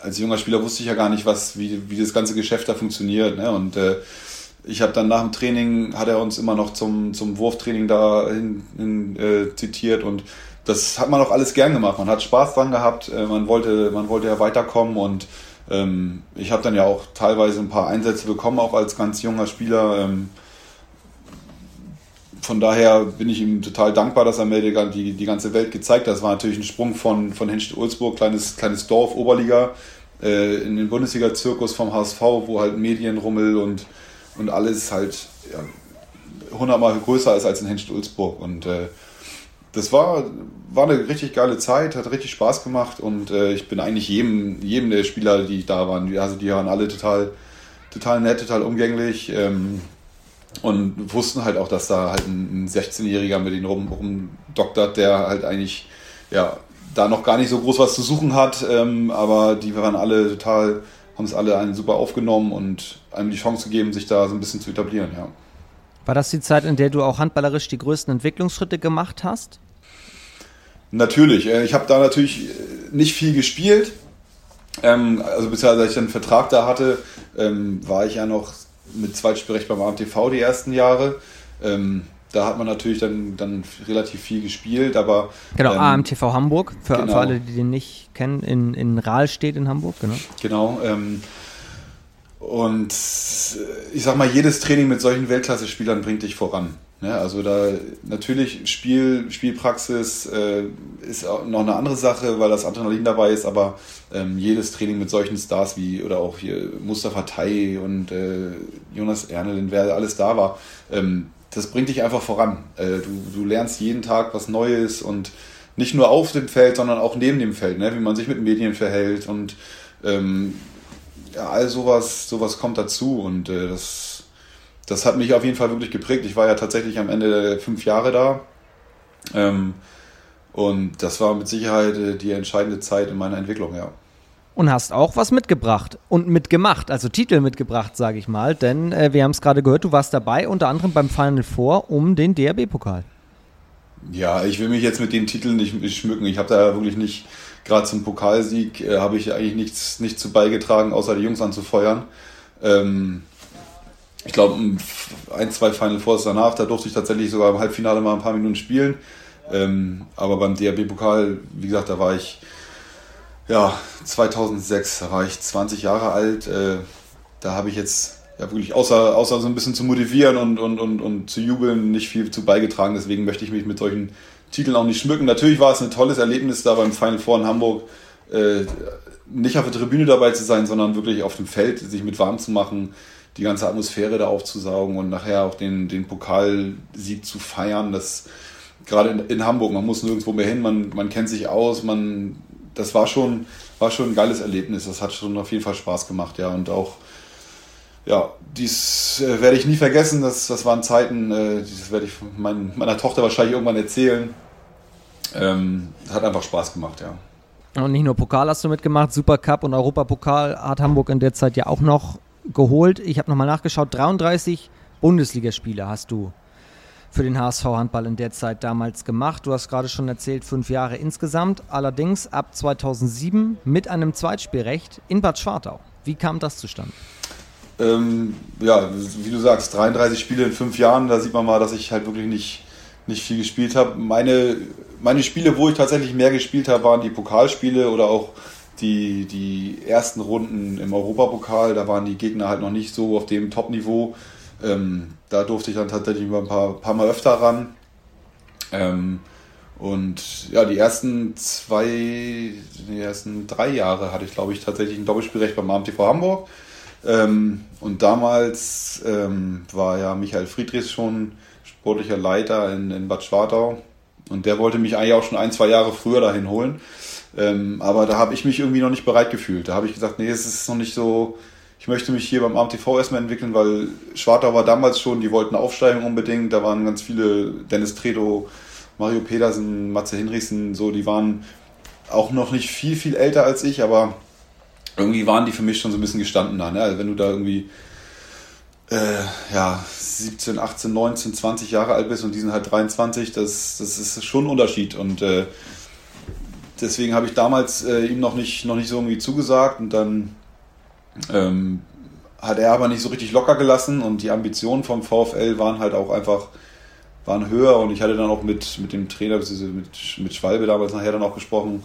als junger Spieler wusste ich ja gar nicht, was, wie, wie das ganze Geschäft da funktioniert. Ne? Und äh, ich habe dann nach dem Training, hat er uns immer noch zum, zum Wurftraining da hin, hin äh, zitiert und das hat man auch alles gern gemacht. Man hat Spaß dran gehabt, äh, man, wollte, man wollte ja weiterkommen und ähm, ich habe dann ja auch teilweise ein paar Einsätze bekommen, auch als ganz junger Spieler. Ähm, von daher bin ich ihm total dankbar, dass er mir die, die, ganze Welt gezeigt hat. Das war natürlich ein Sprung von, von Henstedt-Ulzburg, kleines, kleines Dorf, Oberliga, äh, in den Bundesliga-Zirkus vom HSV, wo halt Medienrummel und, und alles halt ja, hundertmal größer ist als in Henstedt-Ulzburg. Und äh, das war, war eine richtig geile Zeit, hat richtig Spaß gemacht und äh, ich bin eigentlich jedem, jedem der Spieler, die da waren, also die waren alle total, total nett, total umgänglich. Ähm, und wussten halt auch, dass da halt ein 16-Jähriger mit ihnen rum, rumdoktert, der halt eigentlich ja da noch gar nicht so groß was zu suchen hat, ähm, aber die waren alle total, haben es alle einen super aufgenommen und einem die Chance gegeben, sich da so ein bisschen zu etablieren, ja. War das die Zeit, in der du auch handballerisch die größten Entwicklungsschritte gemacht hast? Natürlich. Äh, ich habe da natürlich äh, nicht viel gespielt. Ähm, also beziehungsweise als ich einen Vertrag da hatte, ähm, war ich ja noch mit Zweitspielrecht beim AMTV die ersten Jahre. Ähm, da hat man natürlich dann, dann relativ viel gespielt, aber. Genau, ähm, AMTV Hamburg, für, genau. für, alle, die den nicht kennen, in, in Rahl steht in Hamburg, genau. Genau. Ähm, und ich sag mal, jedes Training mit solchen Weltklasse-Spielern bringt dich voran. Ja, ne? also da natürlich Spiel, Spielpraxis äh, ist noch eine andere Sache, weil das Adrenalin dabei ist, aber ähm, jedes Training mit solchen Stars wie oder auch hier Mustafa Tai und äh, Jonas Ernelin, wer alles da war, ähm, das bringt dich einfach voran. Äh, du, du lernst jeden Tag was Neues und nicht nur auf dem Feld, sondern auch neben dem Feld, ne? wie man sich mit Medien verhält und ähm, ja, all sowas, sowas kommt dazu und äh, das das hat mich auf jeden Fall wirklich geprägt. Ich war ja tatsächlich am Ende fünf Jahre da. Ähm, und das war mit Sicherheit äh, die entscheidende Zeit in meiner Entwicklung, ja. Und hast auch was mitgebracht und mitgemacht, also Titel mitgebracht, sage ich mal. Denn äh, wir haben es gerade gehört, du warst dabei, unter anderem beim Final Four um den DRB-Pokal. Ja, ich will mich jetzt mit den Titeln nicht, nicht schmücken. Ich habe da wirklich nicht, gerade zum Pokalsieg, äh, habe ich eigentlich nichts, nichts zu beigetragen, außer die Jungs anzufeuern. Ähm, ich glaube, ein, zwei Final Fours danach, da durfte ich tatsächlich sogar im Halbfinale mal ein paar Minuten spielen. Ähm, aber beim DRB-Pokal, wie gesagt, da war ich, ja, 2006, da war ich 20 Jahre alt. Äh, da habe ich jetzt ja wirklich außer, außer so ein bisschen zu motivieren und, und, und, und zu jubeln nicht viel zu beigetragen. Deswegen möchte ich mich mit solchen Titeln auch nicht schmücken. Natürlich war es ein tolles Erlebnis da beim Final Four in Hamburg. Äh, nicht auf der Tribüne dabei zu sein, sondern wirklich auf dem Feld sich mit warm zu machen die ganze Atmosphäre da aufzusaugen und nachher auch den, den Pokalsieg zu feiern. Das gerade in, in Hamburg, man muss nirgendwo mehr hin, man, man kennt sich aus, man, das war schon, war schon ein geiles Erlebnis. Das hat schon auf jeden Fall Spaß gemacht, ja. Und auch, ja, dies äh, werde ich nie vergessen. Das, das waren Zeiten, äh, das werde ich mein, meiner Tochter wahrscheinlich irgendwann erzählen. Ähm, hat einfach Spaß gemacht, ja. Und nicht nur Pokal hast du mitgemacht, Supercup und Europapokal hat Hamburg in der Zeit ja auch noch geholt. Ich habe nochmal nachgeschaut, 33 Bundesligaspiele hast du für den HSV Handball in der Zeit damals gemacht. Du hast gerade schon erzählt, fünf Jahre insgesamt. Allerdings ab 2007 mit einem Zweitspielrecht in Bad Schwartau. Wie kam das zustande? Ähm, ja, wie du sagst, 33 Spiele in fünf Jahren, da sieht man mal, dass ich halt wirklich nicht, nicht viel gespielt habe. Meine, meine Spiele, wo ich tatsächlich mehr gespielt habe, waren die Pokalspiele oder auch die, die ersten Runden im Europapokal, da waren die Gegner halt noch nicht so auf dem Top-Niveau. Ähm, da durfte ich dann tatsächlich ein paar, paar Mal öfter ran. Ähm, und ja, die ersten zwei, die ersten drei Jahre hatte ich, glaube ich, tatsächlich ein Doppelspielrecht beim AMTV Hamburg. Ähm, und damals ähm, war ja Michael Friedrichs schon sportlicher Leiter in, in Bad Schwartau. Und der wollte mich eigentlich auch schon ein, zwei Jahre früher dahin holen. Ähm, aber da habe ich mich irgendwie noch nicht bereit gefühlt. Da habe ich gesagt, nee, es ist noch nicht so. Ich möchte mich hier beim AMTV erstmal entwickeln, weil Schwartau war damals schon, die wollten aufsteigen unbedingt. Da waren ganz viele, Dennis Tredo, Mario Pedersen, Matze Hinrichsen, so, die waren auch noch nicht viel, viel älter als ich, aber irgendwie waren die für mich schon so ein bisschen gestanden da. Ne? Also wenn du da irgendwie äh, ja, 17, 18, 19, 20 Jahre alt bist und die sind halt 23, das, das ist schon ein Unterschied. Und äh, deswegen habe ich damals äh, ihm noch nicht, noch nicht so irgendwie zugesagt und dann ähm, hat er aber nicht so richtig locker gelassen und die Ambitionen vom VfL waren halt auch einfach waren höher und ich hatte dann auch mit, mit dem Trainer, mit, mit Schwalbe damals nachher dann auch gesprochen.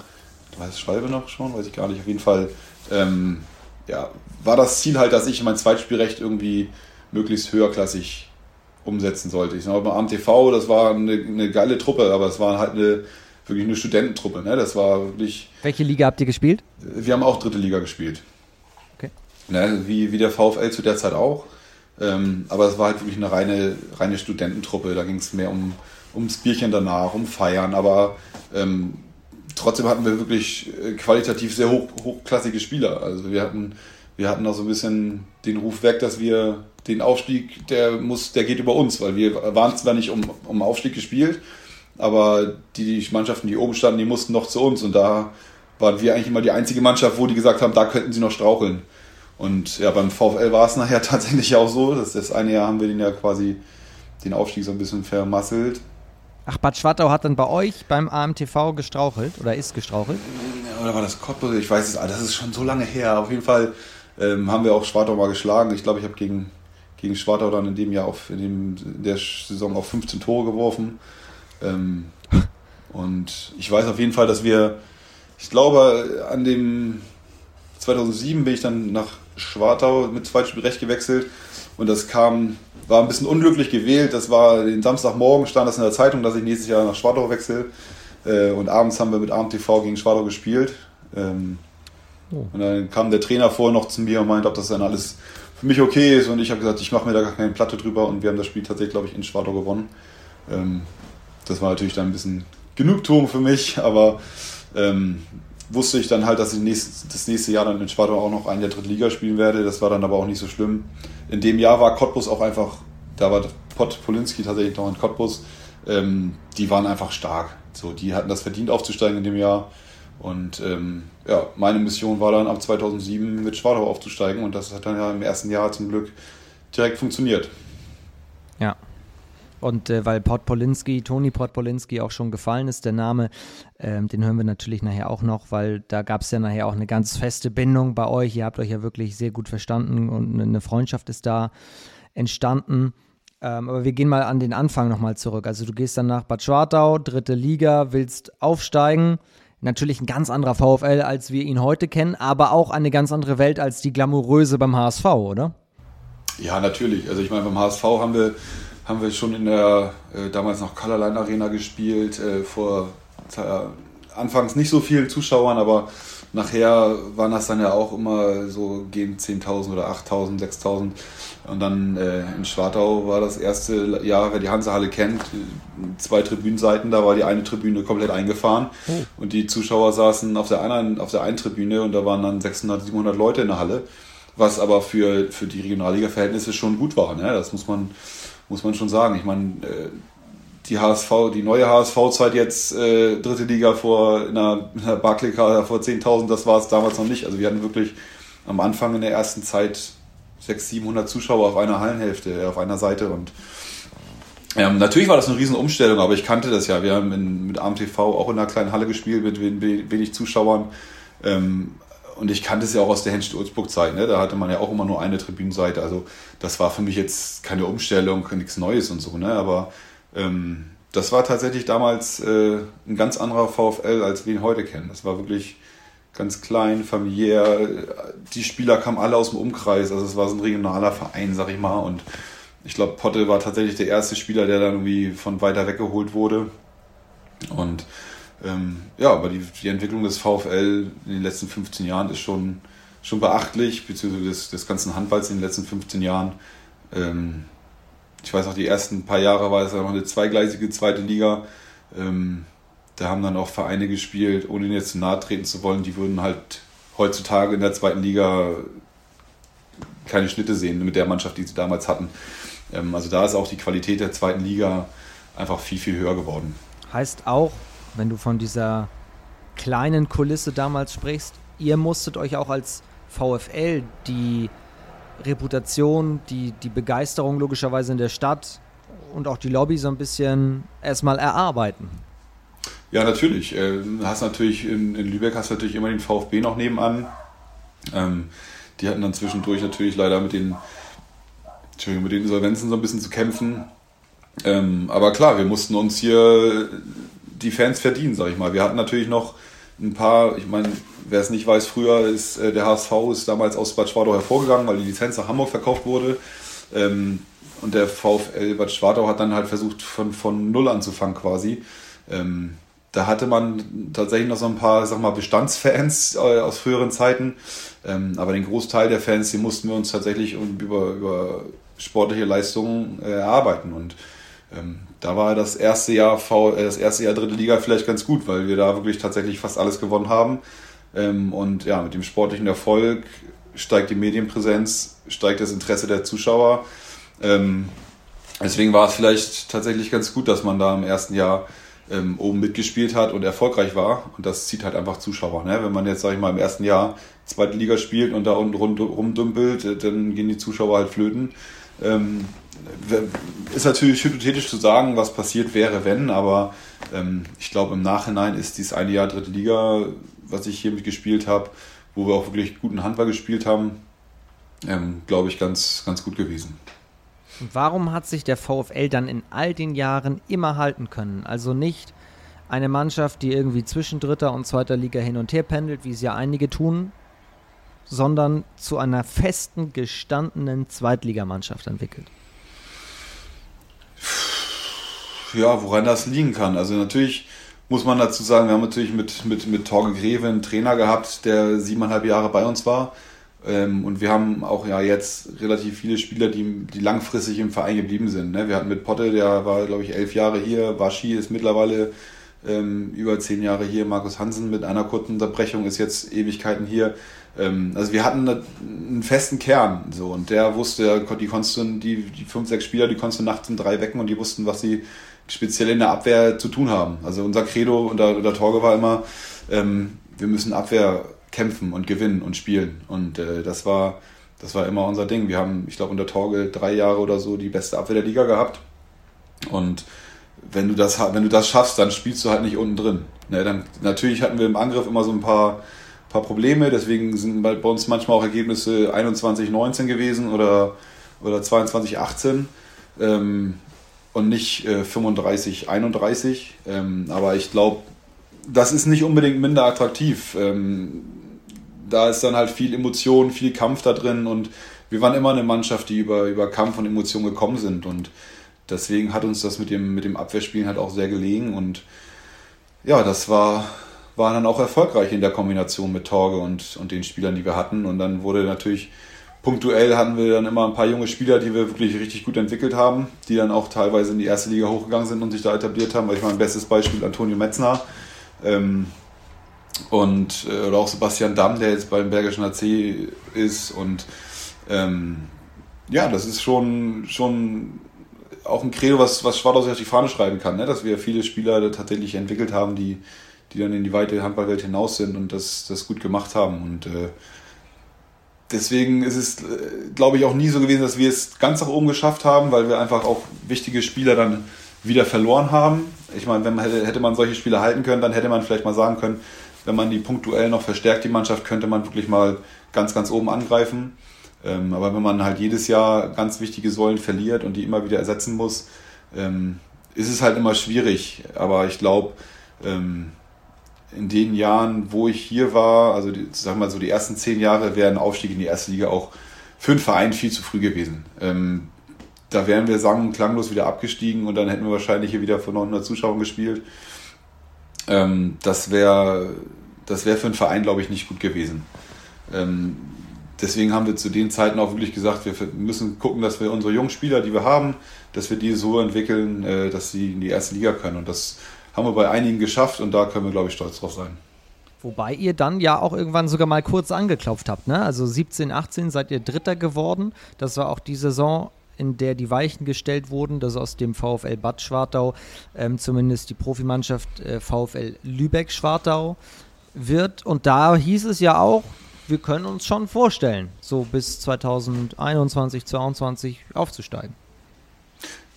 Weiß Schwalbe noch schon? Weiß ich gar nicht. Auf jeden Fall ähm, ja, war das Ziel halt, dass ich mein Zweitspielrecht irgendwie möglichst höherklassig umsetzen sollte. Ich sage mal, beim AMTV, das war eine, eine geile Truppe, aber es war halt eine wirklich eine Studententruppe. Ne? Das war wirklich. Welche Liga habt ihr gespielt? Wir haben auch dritte Liga gespielt. Okay. Ne? Wie, wie der VfL zu der Zeit auch. Ähm, aber es war halt wirklich eine reine, reine Studententruppe. Da ging es mehr um, ums Bierchen danach, um Feiern. Aber ähm, trotzdem hatten wir wirklich äh, qualitativ sehr hoch, hochklassige Spieler. Also wir hatten, wir hatten auch so ein bisschen den Ruf weg, dass wir den Aufstieg, der muss, der geht über uns, weil wir waren zwar nicht um, um Aufstieg gespielt, aber die Mannschaften, die oben standen, die mussten noch zu uns und da waren wir eigentlich immer die einzige Mannschaft, wo die gesagt haben, da könnten sie noch straucheln. Und ja, beim VfL war es nachher tatsächlich auch so, dass das eine Jahr haben wir den ja quasi den Aufstieg so ein bisschen vermasselt. Ach, Bad Schwartau hat dann bei euch beim AMTV gestrauchelt oder ist gestrauchelt? Oder war das Cottbus? Ich weiß es, das ist schon so lange her. Auf jeden Fall ähm, haben wir auch Schwartau mal geschlagen. Ich glaube, ich habe gegen, gegen Schwartau dann in dem Jahr auf, in, dem, in der Saison auf 15 Tore geworfen. Ähm, und ich weiß auf jeden Fall, dass wir, ich glaube, an dem 2007 bin ich dann nach Schwartau mit Zweitspielrecht gewechselt und das kam, war ein bisschen unglücklich gewählt. Das war den Samstagmorgen stand das in der Zeitung, dass ich nächstes Jahr nach Schwartau wechsle äh, und abends haben wir mit Abend TV gegen Schwartau gespielt. Ähm, oh. Und dann kam der Trainer vorher noch zu mir und meinte, ob das dann alles für mich okay ist und ich habe gesagt, ich mache mir da gar keine Platte drüber und wir haben das Spiel tatsächlich, glaube ich, in Schwartau gewonnen. Ähm, das war natürlich dann ein bisschen Genugtuung für mich, aber ähm, wusste ich dann halt, dass ich nächst, das nächste Jahr dann in Schwartau auch noch ein der Drittliga spielen werde. Das war dann aber auch nicht so schlimm. In dem Jahr war Cottbus auch einfach, da war Pott Polinski tatsächlich noch in Cottbus. Ähm, die waren einfach stark. So, die hatten das verdient aufzusteigen in dem Jahr. Und ähm, ja, meine Mission war dann ab 2007 mit Schwartau aufzusteigen und das hat dann ja im ersten Jahr zum Glück direkt funktioniert. Ja, und äh, weil Podpolinski, Toni Podpolinski auch schon gefallen ist, der Name, ähm, den hören wir natürlich nachher auch noch, weil da gab es ja nachher auch eine ganz feste Bindung bei euch. Ihr habt euch ja wirklich sehr gut verstanden und eine Freundschaft ist da entstanden. Ähm, aber wir gehen mal an den Anfang nochmal zurück. Also du gehst dann nach Bad Schwartau, dritte Liga, willst aufsteigen. Natürlich ein ganz anderer VfL, als wir ihn heute kennen, aber auch eine ganz andere Welt als die glamouröse beim HSV, oder? Ja, natürlich. Also ich meine, beim HSV haben wir haben wir schon in der äh, damals noch Colorline Arena gespielt, äh, vor äh, anfangs nicht so vielen Zuschauern, aber nachher waren das dann ja auch immer so gegen 10.000 oder 8.000, 6.000. Und dann äh, in Schwartau war das erste Jahr, wer die Hansehalle kennt, zwei Tribünenseiten, da war die eine Tribüne komplett eingefahren oh. und die Zuschauer saßen auf der einen, auf der einen Tribüne und da waren dann 600, 700 Leute in der Halle, was aber für, für die Regionalliga-Verhältnisse schon gut war. Ne? Das muss man, muss man schon sagen. Ich meine, äh, die HSV, die neue HSV-Zeit jetzt, äh, dritte Liga vor in der, in Barclaycard vor 10.000, das war es damals noch nicht. Also wir hatten wirklich am Anfang in der ersten Zeit 600, 700 Zuschauer auf einer Hallenhälfte, äh, auf einer Seite und ähm, natürlich war das eine riesen Umstellung, aber ich kannte das ja. Wir haben in, mit AMTV auch in einer kleinen Halle gespielt mit wenig Zuschauern. Ähm, und ich kannte es ja auch aus der Henst-Ulzburg-Zeit, ne? da hatte man ja auch immer nur eine Tribünenseite. Also das war für mich jetzt keine Umstellung, nichts Neues und so. Ne? Aber ähm, das war tatsächlich damals äh, ein ganz anderer VfL, als wir ihn heute kennen. Das war wirklich ganz klein, familiär. Die Spieler kamen alle aus dem Umkreis. Also es war so ein regionaler Verein, sag ich mal. Und ich glaube, Potte war tatsächlich der erste Spieler, der dann irgendwie von weiter weggeholt wurde. Und ähm, ja, aber die, die, Entwicklung des VfL in den letzten 15 Jahren ist schon, schon beachtlich, beziehungsweise des, des ganzen Handballs in den letzten 15 Jahren. Ähm, ich weiß noch, die ersten paar Jahre war es ja noch eine zweigleisige zweite Liga. Ähm, da haben dann auch Vereine gespielt, ohne jetzt zu nahe treten zu wollen, die würden halt heutzutage in der zweiten Liga keine Schnitte sehen mit der Mannschaft, die sie damals hatten. Ähm, also da ist auch die Qualität der zweiten Liga einfach viel, viel höher geworden. Heißt auch, wenn du von dieser kleinen Kulisse damals sprichst, ihr musstet euch auch als VfL die Reputation, die, die Begeisterung logischerweise in der Stadt und auch die Lobby so ein bisschen erstmal erarbeiten. Ja, natürlich. Äh, hast natürlich in, in, Lübeck hast du natürlich immer den VfB noch nebenan. Ähm, die hatten dann zwischendurch natürlich leider mit den, mit den Insolvenzen so ein bisschen zu kämpfen. Ähm, aber klar, wir mussten uns hier die Fans verdienen, sag ich mal. Wir hatten natürlich noch ein paar, ich meine, wer es nicht weiß, früher ist äh, der HSV ist damals aus Bad Schwartau hervorgegangen, weil die Lizenz nach Hamburg verkauft wurde. Ähm, und der VfL Bad Schwartau hat dann halt versucht, von, von Null anzufangen quasi. Ähm, da hatte man tatsächlich noch so ein paar, sag mal, Bestandsfans äh, aus früheren Zeiten. Ähm, aber den Großteil der Fans, die mussten wir uns tatsächlich über, über sportliche Leistungen äh, erarbeiten. Und da war das erste Jahr v, äh, das erste Jahr dritte Liga vielleicht ganz gut, weil wir da wirklich tatsächlich fast alles gewonnen haben. Ähm, und ja, mit dem sportlichen Erfolg steigt die Medienpräsenz, steigt das Interesse der Zuschauer. Ähm, deswegen war es vielleicht tatsächlich ganz gut, dass man da im ersten Jahr ähm, oben mitgespielt hat und erfolgreich war. Und das zieht halt einfach Zuschauer. Ne? Wenn man jetzt, sag ich mal, im ersten Jahr zweite Liga spielt und da unten rumdümpelt, äh, dann gehen die Zuschauer halt flöten. Ähm, ist natürlich hypothetisch zu sagen, was passiert wäre, wenn, aber ähm, ich glaube, im Nachhinein ist dieses eine Jahr dritte Liga, was ich hier mitgespielt habe, wo wir auch wirklich guten Handball gespielt haben, ähm, glaube ich, ganz, ganz gut gewesen. Warum hat sich der VfL dann in all den Jahren immer halten können? Also nicht eine Mannschaft, die irgendwie zwischen dritter und zweiter Liga hin und her pendelt, wie es ja einige tun, sondern zu einer festen, gestandenen Zweitligamannschaft entwickelt. Ja, woran das liegen kann. Also natürlich muss man dazu sagen, wir haben natürlich mit, mit, mit Torge Greve einen Trainer gehabt, der siebeneinhalb Jahre bei uns war ähm, und wir haben auch ja jetzt relativ viele Spieler, die, die langfristig im Verein geblieben sind. Ne? Wir hatten mit Potte, der war, glaube ich, elf Jahre hier. Waschi ist mittlerweile ähm, über zehn Jahre hier. Markus Hansen mit einer kurzen Unterbrechung ist jetzt Ewigkeiten hier. Ähm, also wir hatten einen festen Kern. So, und der wusste, die konntest die, die fünf, sechs Spieler, die konntest du nachts um drei wecken und die wussten, was sie speziell in der Abwehr zu tun haben. Also unser Credo unter, unter Torge war immer, ähm, wir müssen Abwehr kämpfen und gewinnen und spielen. Und äh, das war das war immer unser Ding. Wir haben, ich glaube, unter Torge drei Jahre oder so die beste Abwehr der Liga gehabt. Und wenn du das, wenn du das schaffst, dann spielst du halt nicht unten drin. Ne, dann, natürlich hatten wir im Angriff immer so ein paar, paar Probleme, deswegen sind bei uns manchmal auch Ergebnisse 21-19 gewesen oder, oder 22-18 ähm, und nicht äh, 35-31. Ähm, aber ich glaube, das ist nicht unbedingt minder attraktiv. Ähm, da ist dann halt viel Emotion, viel Kampf da drin und wir waren immer eine Mannschaft, die über, über Kampf und Emotion gekommen sind und deswegen hat uns das mit dem, mit dem Abwehrspielen halt auch sehr gelegen und ja, das war, war dann auch erfolgreich in der Kombination mit Torge und, und den Spielern, die wir hatten und dann wurde natürlich punktuell hatten wir dann immer ein paar junge Spieler, die wir wirklich richtig gut entwickelt haben, die dann auch teilweise in die erste Liga hochgegangen sind und sich da etabliert haben. Weil ich mein bestes Beispiel Antonio Metzner, ähm, und äh, oder auch Sebastian Damm, der jetzt beim Bergischen AC ist und ähm, ja, das ist schon, schon auch ein Credo, was, was Schwarz auf die Fahne schreiben kann, ne? dass wir viele Spieler tatsächlich entwickelt haben, die, die dann in die weite Handballwelt hinaus sind und das, das gut gemacht haben. Und äh, deswegen ist es, äh, glaube ich, auch nie so gewesen, dass wir es ganz nach oben geschafft haben, weil wir einfach auch wichtige Spieler dann wieder verloren haben. Ich meine, wenn man hätte, hätte man solche Spieler halten können, dann hätte man vielleicht mal sagen können, wenn man die punktuell noch verstärkt, die Mannschaft, könnte man wirklich mal ganz, ganz oben angreifen. Ähm, aber wenn man halt jedes Jahr ganz wichtige Säulen verliert und die immer wieder ersetzen muss, ähm, ist es halt immer schwierig. Aber ich glaube, ähm, in den Jahren, wo ich hier war, also die, sagen wir mal so die ersten zehn Jahre, wäre ein Aufstieg in die erste Liga auch für einen Verein viel zu früh gewesen. Ähm, da wären wir sang- und klanglos wieder abgestiegen und dann hätten wir wahrscheinlich hier wieder vor 900 Zuschauern gespielt. Ähm, das wäre das wär für einen Verein, glaube ich, nicht gut gewesen. Ähm, deswegen haben wir zu den Zeiten auch wirklich gesagt, wir müssen gucken, dass wir unsere jungen Spieler, die wir haben, dass wir die so entwickeln, äh, dass sie in die erste Liga können. Und das haben wir bei einigen geschafft und da können wir, glaube ich, stolz drauf sein. Wobei ihr dann ja auch irgendwann sogar mal kurz angeklopft habt, ne? Also 17, 18 seid ihr Dritter geworden. Das war auch die Saison, in der die Weichen gestellt wurden, dass aus dem VfL Bad Schwartau ähm, zumindest die Profimannschaft äh, VfL Lübeck Schwartau wird. Und da hieß es ja auch, wir können uns schon vorstellen, so bis 2021, 2022 aufzusteigen.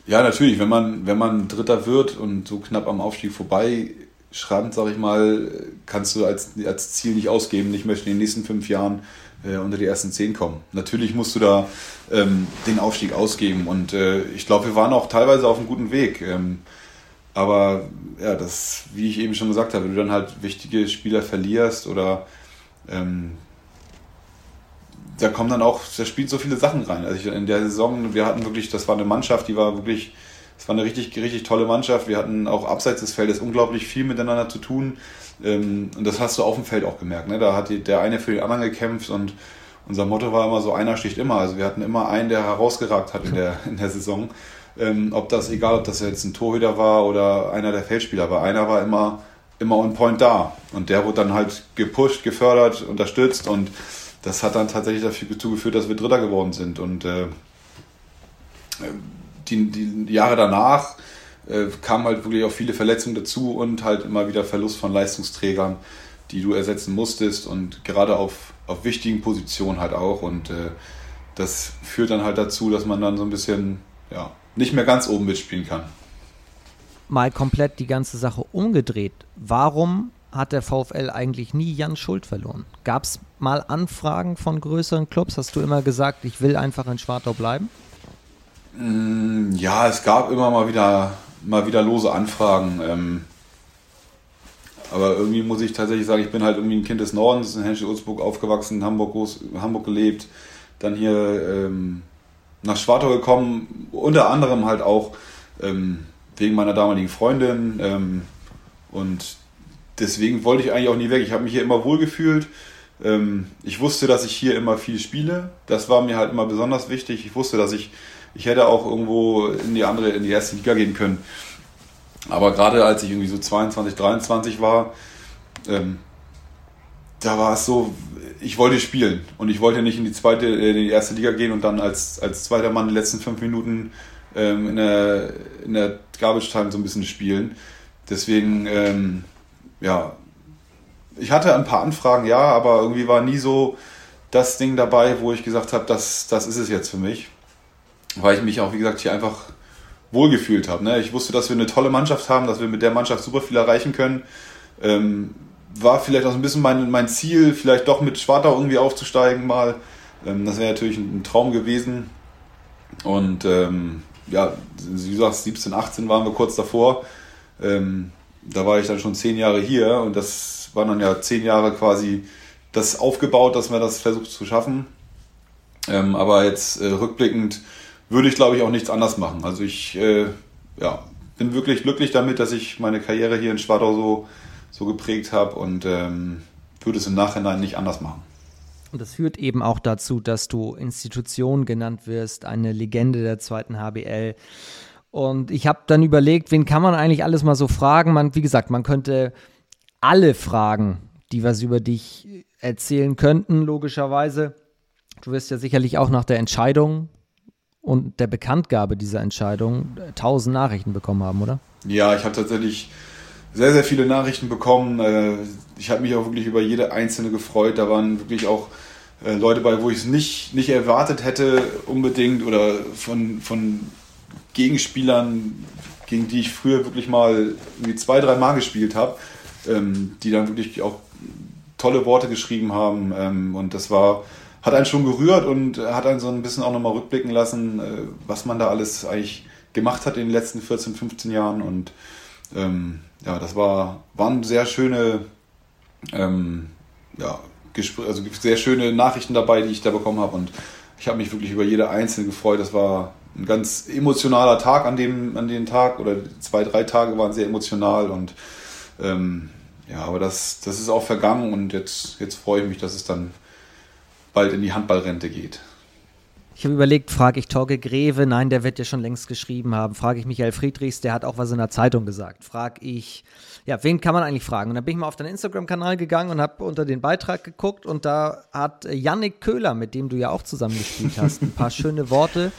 Ja, natürlich, wenn man, wenn man Dritter wird und so knapp am Aufstieg vorbei schrammt, sage ich mal, kannst du als, als Ziel nicht ausgeben, ich möchte in den nächsten fünf Jahren äh, unter die ersten zehn kommen. Natürlich musst du da ähm, den Aufstieg ausgeben und äh, ich glaube, wir waren auch teilweise auf einem guten Weg. Ähm, aber ja, das, wie ich eben schon gesagt habe, wenn du dann halt wichtige Spieler verlierst oder ähm, da kommen dann auch, da spielt so viele Sachen rein. Also ich, in der Saison, wir hatten wirklich, das war eine Mannschaft, die war wirklich, es war eine richtig, richtig tolle Mannschaft. Wir hatten auch abseits des Feldes unglaublich viel miteinander zu tun. Ähm, und das hast du auf dem Feld auch gemerkt. Ne? Da hat der eine für den anderen gekämpft und unser Motto war immer so, einer sticht immer. Also wir hatten immer einen, der herausgeragt hat in der, in der Saison. Ähm, ob das, egal ob das jetzt ein Torhüter war oder einer der Feldspieler war, einer war immer, immer on point da. Und der wurde dann halt gepusht, gefördert, unterstützt und das hat dann tatsächlich dazu geführt, dass wir Dritter geworden sind. Und äh, die, die Jahre danach äh, kamen halt wirklich auch viele Verletzungen dazu und halt immer wieder Verlust von Leistungsträgern, die du ersetzen musstest und gerade auf, auf wichtigen Positionen halt auch. Und äh, das führt dann halt dazu, dass man dann so ein bisschen ja, nicht mehr ganz oben mitspielen kann. Mal komplett die ganze Sache umgedreht. Warum hat der VfL eigentlich nie Jan Schuld verloren. Gab es mal Anfragen von größeren Clubs? Hast du immer gesagt, ich will einfach in Schwartau bleiben? Mm, ja, es gab immer mal wieder, mal wieder lose Anfragen. Ähm, aber irgendwie muss ich tatsächlich sagen, ich bin halt irgendwie ein Kind des Nordens, in Henschel-Ulzburg aufgewachsen, in Hamburg, groß, Hamburg gelebt, dann hier ähm, nach Schwartau gekommen, unter anderem halt auch ähm, wegen meiner damaligen Freundin. Und deswegen wollte ich eigentlich auch nie weg. Ich habe mich hier immer wohl gefühlt. Ähm, ich wusste, dass ich hier immer viel spiele. Das war mir halt immer besonders wichtig. Ich wusste, dass ich, ich hätte auch irgendwo in die andere, in die erste Liga gehen können. Aber gerade als ich irgendwie so 22, 23 war, ähm, da war es so, ich wollte spielen und ich wollte nicht in die zweite, äh, in die erste Liga gehen und dann als, als zweiter Mann die letzten fünf Minuten ähm, in der, in der Garbage Time so ein bisschen spielen. Deswegen, ja, ich hatte ein paar Anfragen, ja, aber irgendwie war nie so das Ding dabei, wo ich gesagt habe, das, das ist es jetzt für mich. Weil ich mich auch, wie gesagt, hier einfach wohlgefühlt habe. Ne? Ich wusste, dass wir eine tolle Mannschaft haben, dass wir mit der Mannschaft super viel erreichen können. Ähm, war vielleicht auch ein bisschen mein, mein Ziel, vielleicht doch mit Schwartau irgendwie aufzusteigen mal. Ähm, das wäre natürlich ein, Traum gewesen. Und ähm, ja, wie gesagt, 17, 18 waren wir kurz davor. Ähm, da war ich dann schon zehn Jahre hier und das waren dann ja zehn Jahre quasi das aufgebaut, dass man das versucht zu schaffen. Ähm, aber jetzt äh, rückblickend würde ich, glaube ich, auch nichts anders machen. Also ich äh, ja, bin wirklich glücklich damit, dass ich meine Karriere hier in Schwadau so, so geprägt habe und ähm, würde es im Nachhinein nicht anders machen. Und das führt eben auch dazu, dass du Institution genannt wirst, eine Legende der zweiten HBL. Und ich habe dann überlegt, wen kann man eigentlich alles mal so fragen? Man, wie gesagt, man könnte alle fragen, die was über dich erzählen könnten, logischerweise. Du wirst ja sicherlich auch nach der Entscheidung und der Bekanntgabe dieser Entscheidung tausend Nachrichten bekommen haben, oder? Ja, ich habe tatsächlich sehr, sehr viele Nachrichten bekommen. Äh, ich habe mich auch wirklich über jede einzelne gefreut. Da waren wirklich auch äh, Leute bei, wo ich es nicht, nicht erwartet hätte unbedingt oder von, von Gegenspielern, gegen die ich früher wirklich mal zwei, drei Mal gespielt habe, ähm, die dann wirklich auch tolle Worte geschrieben haben. Ähm, und das war, hat einen schon gerührt und hat einen so ein bisschen auch nochmal rückblicken lassen, äh, was man da alles eigentlich gemacht hat in den letzten 14, 15 Jahren. Und ähm, ja, das war, waren sehr schöne, ähm, ja, also sehr schöne Nachrichten dabei, die ich da bekommen habe. Und ich habe mich wirklich über jede einzelne gefreut. Das war ein ganz emotionaler Tag an dem, an dem Tag oder zwei, drei Tage waren sehr emotional und ähm, ja, aber das, das ist auch vergangen und jetzt, jetzt freue ich mich, dass es dann bald in die Handballrente geht. Ich habe überlegt, frage ich Torge Greve, nein, der wird ja schon längst geschrieben haben. Frage ich Michael Friedrichs, der hat auch was in der Zeitung gesagt. Frage ich, ja, wen kann man eigentlich fragen? Und dann bin ich mal auf deinen Instagram-Kanal gegangen und habe unter den Beitrag geguckt und da hat Yannick Köhler, mit dem du ja auch zusammengespielt hast, ein paar schöne Worte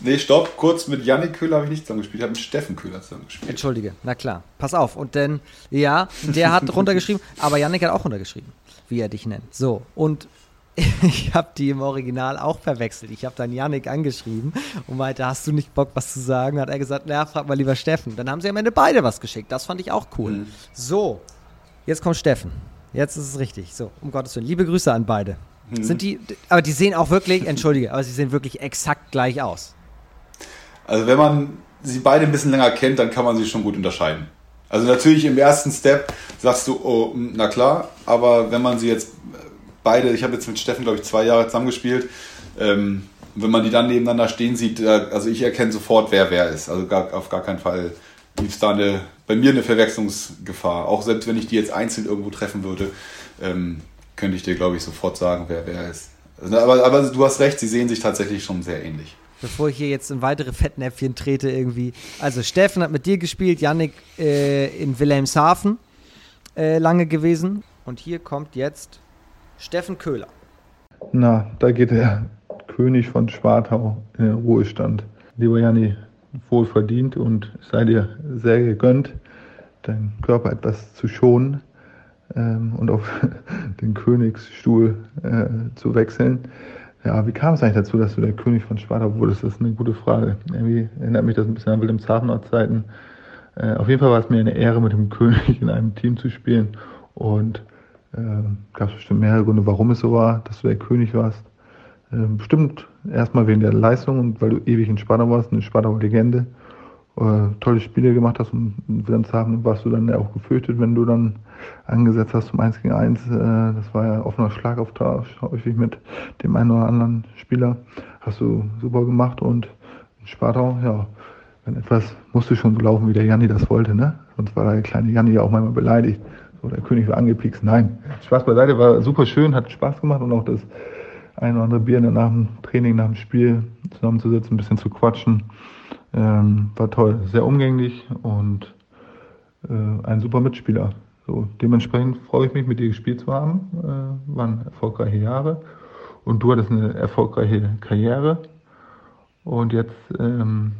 Nee, stopp, kurz mit Yannick Köhler habe ich nicht zusammengespielt, ich habe mit Steffen Köhler zusammengespielt. Entschuldige, na klar, pass auf. Und denn, ja, der hat runtergeschrieben, aber Yannick hat auch runtergeschrieben, wie er dich nennt. So, und ich habe die im Original auch verwechselt. Ich habe dann Yannick angeschrieben und meinte, hast du nicht Bock, was zu sagen? Hat er gesagt, na, frag mal lieber Steffen. Dann haben sie am Ende beide was geschickt. Das fand ich auch cool. Mhm. So, jetzt kommt Steffen. Jetzt ist es richtig. So, um Gottes Willen. Liebe Grüße an beide. Mhm. Sind die, aber die sehen auch wirklich, entschuldige, aber sie sehen wirklich exakt gleich aus. Also wenn man sie beide ein bisschen länger kennt, dann kann man sie schon gut unterscheiden. Also natürlich im ersten Step sagst du, oh, na klar, aber wenn man sie jetzt beide, ich habe jetzt mit Steffen, glaube ich, zwei Jahre zusammengespielt, ähm, wenn man die dann nebeneinander stehen sieht, äh, also ich erkenne sofort, wer wer ist. Also gar, auf gar keinen Fall gibt es da eine, bei mir eine Verwechslungsgefahr. Auch selbst wenn ich die jetzt einzeln irgendwo treffen würde, ähm, könnte ich dir, glaube ich, sofort sagen, wer wer ist. Also, aber, aber du hast recht, sie sehen sich tatsächlich schon sehr ähnlich bevor ich hier jetzt in weitere Fettnäpfchen trete irgendwie. Also Steffen hat mit dir gespielt, Yannick äh, in Wilhelmshaven äh, lange gewesen. Und hier kommt jetzt Steffen Köhler. Na, da geht der König von Schwartau in den Ruhestand. Lieber Janni, wohl verdient und sei dir sehr gegönnt, deinen Körper etwas zu schonen ähm, und auf den Königsstuhl äh, zu wechseln. Ja, wie kam es eigentlich dazu, dass du der König von Sparta wurdest? Das ist eine gute Frage. Irgendwie erinnert mich das ein bisschen an Wilhelmshavener-Zeiten. Äh, auf jeden Fall war es mir eine Ehre, mit dem König in einem Team zu spielen. Und äh, gab es bestimmt mehrere Gründe, warum es so war, dass du der König warst. Äh, bestimmt erstmal wegen der Leistung und weil du ewig in Sparta warst, eine Spartaer Legende. Äh, tolle Spiele gemacht hast und in Wilhelmshaven warst du dann auch gefürchtet, wenn du dann angesetzt hast zum 1 gegen 1. Äh, das war ja offener Schlagauftausch, häufig mit dem einen oder anderen Spieler. Hast du super gemacht und in Spartau, ja, wenn etwas musste schon so laufen, wie der Janni das wollte, ne? Sonst war der kleine Janni ja auch manchmal beleidigt. So, der König war angepiekst. Nein, Spaß beiseite, war super schön, hat Spaß gemacht und auch das ein oder andere Bier nach dem Training, nach dem Spiel zusammenzusetzen, ein bisschen zu quatschen. Ähm, war toll, sehr umgänglich und äh, ein super Mitspieler. So, dementsprechend freue ich mich, mit dir gespielt zu haben. Äh, waren erfolgreiche Jahre. Und du hattest eine erfolgreiche Karriere. Und jetzt ähm,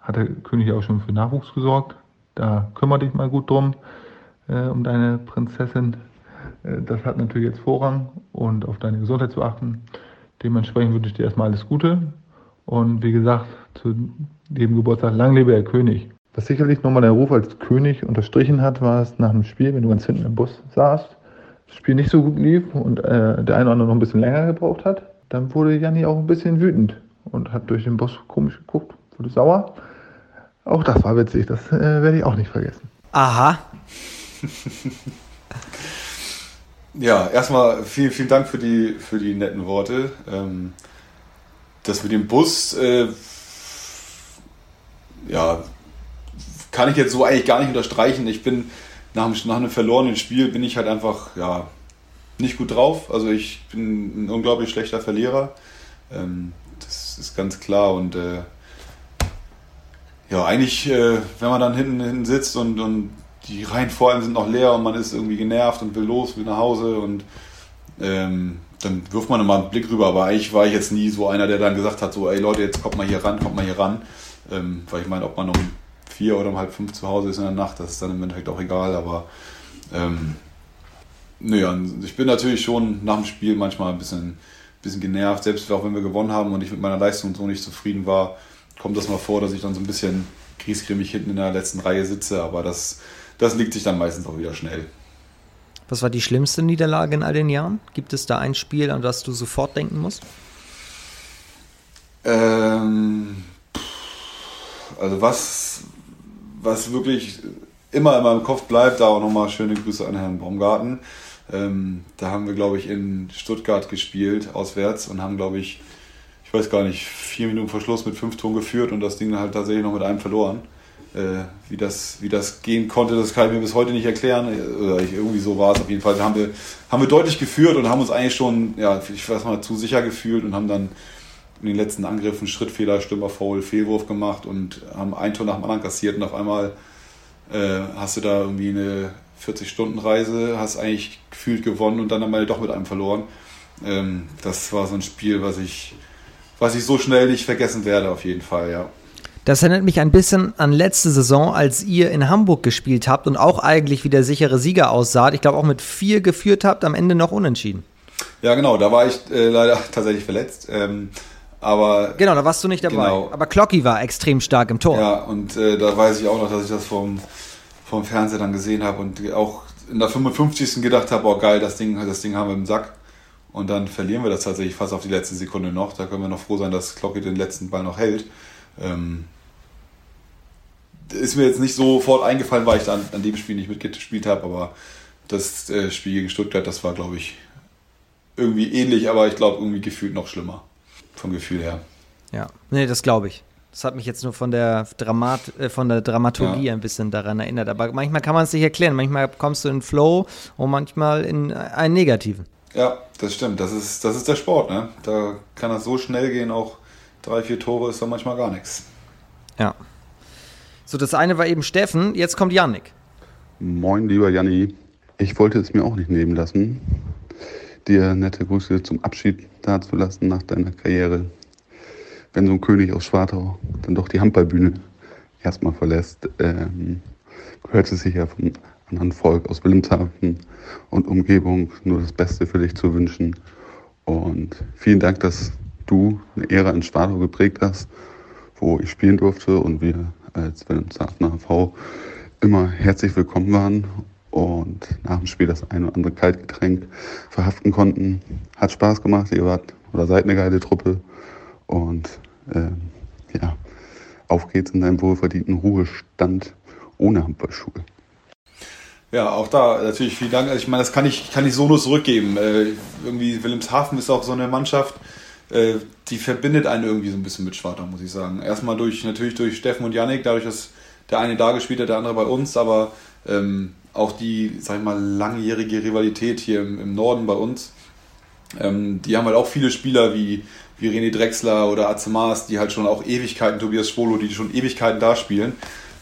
hat der König auch schon für Nachwuchs gesorgt. Da kümmere dich mal gut drum, äh, um deine Prinzessin. Äh, das hat natürlich jetzt Vorrang und auf deine Gesundheit zu achten. Dementsprechend wünsche ich dir erstmal alles Gute. Und wie gesagt, zu dem Geburtstag, lang lebe der König. Was sicherlich nochmal der Ruf als König unterstrichen hat, war es nach dem Spiel, wenn du ganz hinten im Bus saßt, das Spiel nicht so gut lief und äh, der eine oder andere noch ein bisschen länger gebraucht hat, dann wurde Janni auch ein bisschen wütend und hat durch den Bus komisch geguckt, wurde sauer. Auch das war witzig, das äh, werde ich auch nicht vergessen. Aha. ja, erstmal vielen, vielen Dank für die, für die netten Worte. Ähm, das mit dem Bus, äh, ja, kann ich jetzt so eigentlich gar nicht unterstreichen. Ich bin nach einem, nach einem verlorenen Spiel bin ich halt einfach ja, nicht gut drauf. Also ich bin ein unglaublich schlechter Verlierer. Ähm, das ist ganz klar. Und äh, ja, eigentlich, äh, wenn man dann hinten, hinten sitzt und, und die Reihen vor allem sind noch leer und man ist irgendwie genervt und will los, will nach Hause und ähm, dann wirft man immer einen Blick rüber. Aber eigentlich war ich jetzt nie so einer, der dann gesagt hat, so, ey Leute, jetzt kommt mal hier ran, kommt mal hier ran. Ähm, weil ich meine, ob man noch vier oder um halb fünf zu Hause ist in der Nacht, das ist dann im Endeffekt auch egal, aber ähm, naja, ich bin natürlich schon nach dem Spiel manchmal ein bisschen, bisschen genervt, selbst auch wenn wir gewonnen haben und ich mit meiner Leistung so nicht zufrieden war, kommt das mal vor, dass ich dann so ein bisschen griesgrämig hinten in der letzten Reihe sitze, aber das, das liegt sich dann meistens auch wieder schnell. Was war die schlimmste Niederlage in all den Jahren? Gibt es da ein Spiel, an das du sofort denken musst? Ähm, also was, was wirklich immer in meinem Kopf bleibt, da auch nochmal schöne Grüße an Herrn Baumgarten. Ähm, da haben wir, glaube ich, in Stuttgart gespielt, auswärts, und haben, glaube ich, ich weiß gar nicht, vier Minuten Verschluss mit fünf Toren geführt und das Ding halt tatsächlich noch mit einem verloren. Äh, wie, das, wie das gehen konnte, das kann ich mir bis heute nicht erklären. Oder ich, irgendwie so war es auf jeden Fall. Da haben wir, haben wir deutlich geführt und haben uns eigentlich schon, ja, ich weiß mal, zu sicher gefühlt und haben dann in den letzten Angriffen Schrittfehler, Stürmer, Foul, Fehlwurf gemacht und haben ein Tor nach dem anderen kassiert und auf einmal äh, hast du da irgendwie eine 40-Stunden-Reise, hast eigentlich gefühlt gewonnen und dann einmal doch mit einem verloren. Ähm, das war so ein Spiel, was ich, was ich so schnell nicht vergessen werde, auf jeden Fall, ja. Das erinnert mich ein bisschen an letzte Saison, als ihr in Hamburg gespielt habt und auch eigentlich wie der sichere Sieger aussaht. Ich glaube auch mit vier geführt habt, am Ende noch unentschieden. Ja, genau, da war ich äh, leider tatsächlich verletzt. Ähm, aber genau, da warst du nicht dabei. Genau. Aber Clocky war extrem stark im Tor. Ja, und äh, da weiß ich auch noch, dass ich das vom, vom Fernseher dann gesehen habe und auch in der 55. gedacht habe, oh geil, das Ding, das Ding haben wir im Sack. Und dann verlieren wir das tatsächlich fast auf die letzte Sekunde noch. Da können wir noch froh sein, dass Clocky den letzten Ball noch hält. Ähm, ist mir jetzt nicht sofort eingefallen, weil ich dann an dem Spiel nicht mitgespielt habe, aber das äh, Spiel gegen Stuttgart, das war, glaube ich, irgendwie ähnlich, aber ich glaube irgendwie gefühlt noch schlimmer. Vom Gefühl her. Ja, nee, das glaube ich. Das hat mich jetzt nur von der, Dramat, äh, von der Dramaturgie ja. ein bisschen daran erinnert. Aber manchmal kann man es nicht erklären. Manchmal kommst du in Flow und manchmal in einen negativen. Ja, das stimmt. Das ist, das ist der Sport. Ne? Da kann das so schnell gehen. Auch drei, vier Tore ist da manchmal gar nichts. Ja. So, das eine war eben Steffen. Jetzt kommt Yannick. Moin, lieber Janni. Ich wollte es mir auch nicht nehmen lassen, dir nette Grüße zum Abschied dazulassen nach deiner Karriere. Wenn so ein König aus Schwartau dann doch die Handballbühne erstmal verlässt, ähm, gehört es sich ja vom anderen Volk aus Wilhelmshaven und Umgebung nur das Beste für dich zu wünschen. Und vielen Dank, dass du eine Ära in Schwartau geprägt hast, wo ich spielen durfte und wir als Wilhelmshavener V immer herzlich willkommen waren und nach dem Spiel das ein oder andere Kaltgetränk verhaften konnten. Hat Spaß gemacht, ihr wart oder seid eine geile Truppe und äh, ja, auf geht's in deinem wohlverdienten Ruhestand ohne Handballschuhe. Ja, auch da natürlich vielen Dank. Also ich meine, das kann ich, kann ich so nur zurückgeben. Äh, irgendwie Wilhelmshaven ist auch so eine Mannschaft, äh, die verbindet einen irgendwie so ein bisschen mit Schwartau, muss ich sagen. Erstmal durch, natürlich durch Steffen und Yannick, dadurch, dass der eine da gespielt hat, der andere bei uns, aber ähm, auch die, sag ich mal, langjährige Rivalität hier im, im Norden bei uns. Ähm, die haben halt auch viele Spieler wie, wie René Drexler oder Azemas, die halt schon auch Ewigkeiten, Tobias Schwolo, die schon Ewigkeiten da spielen,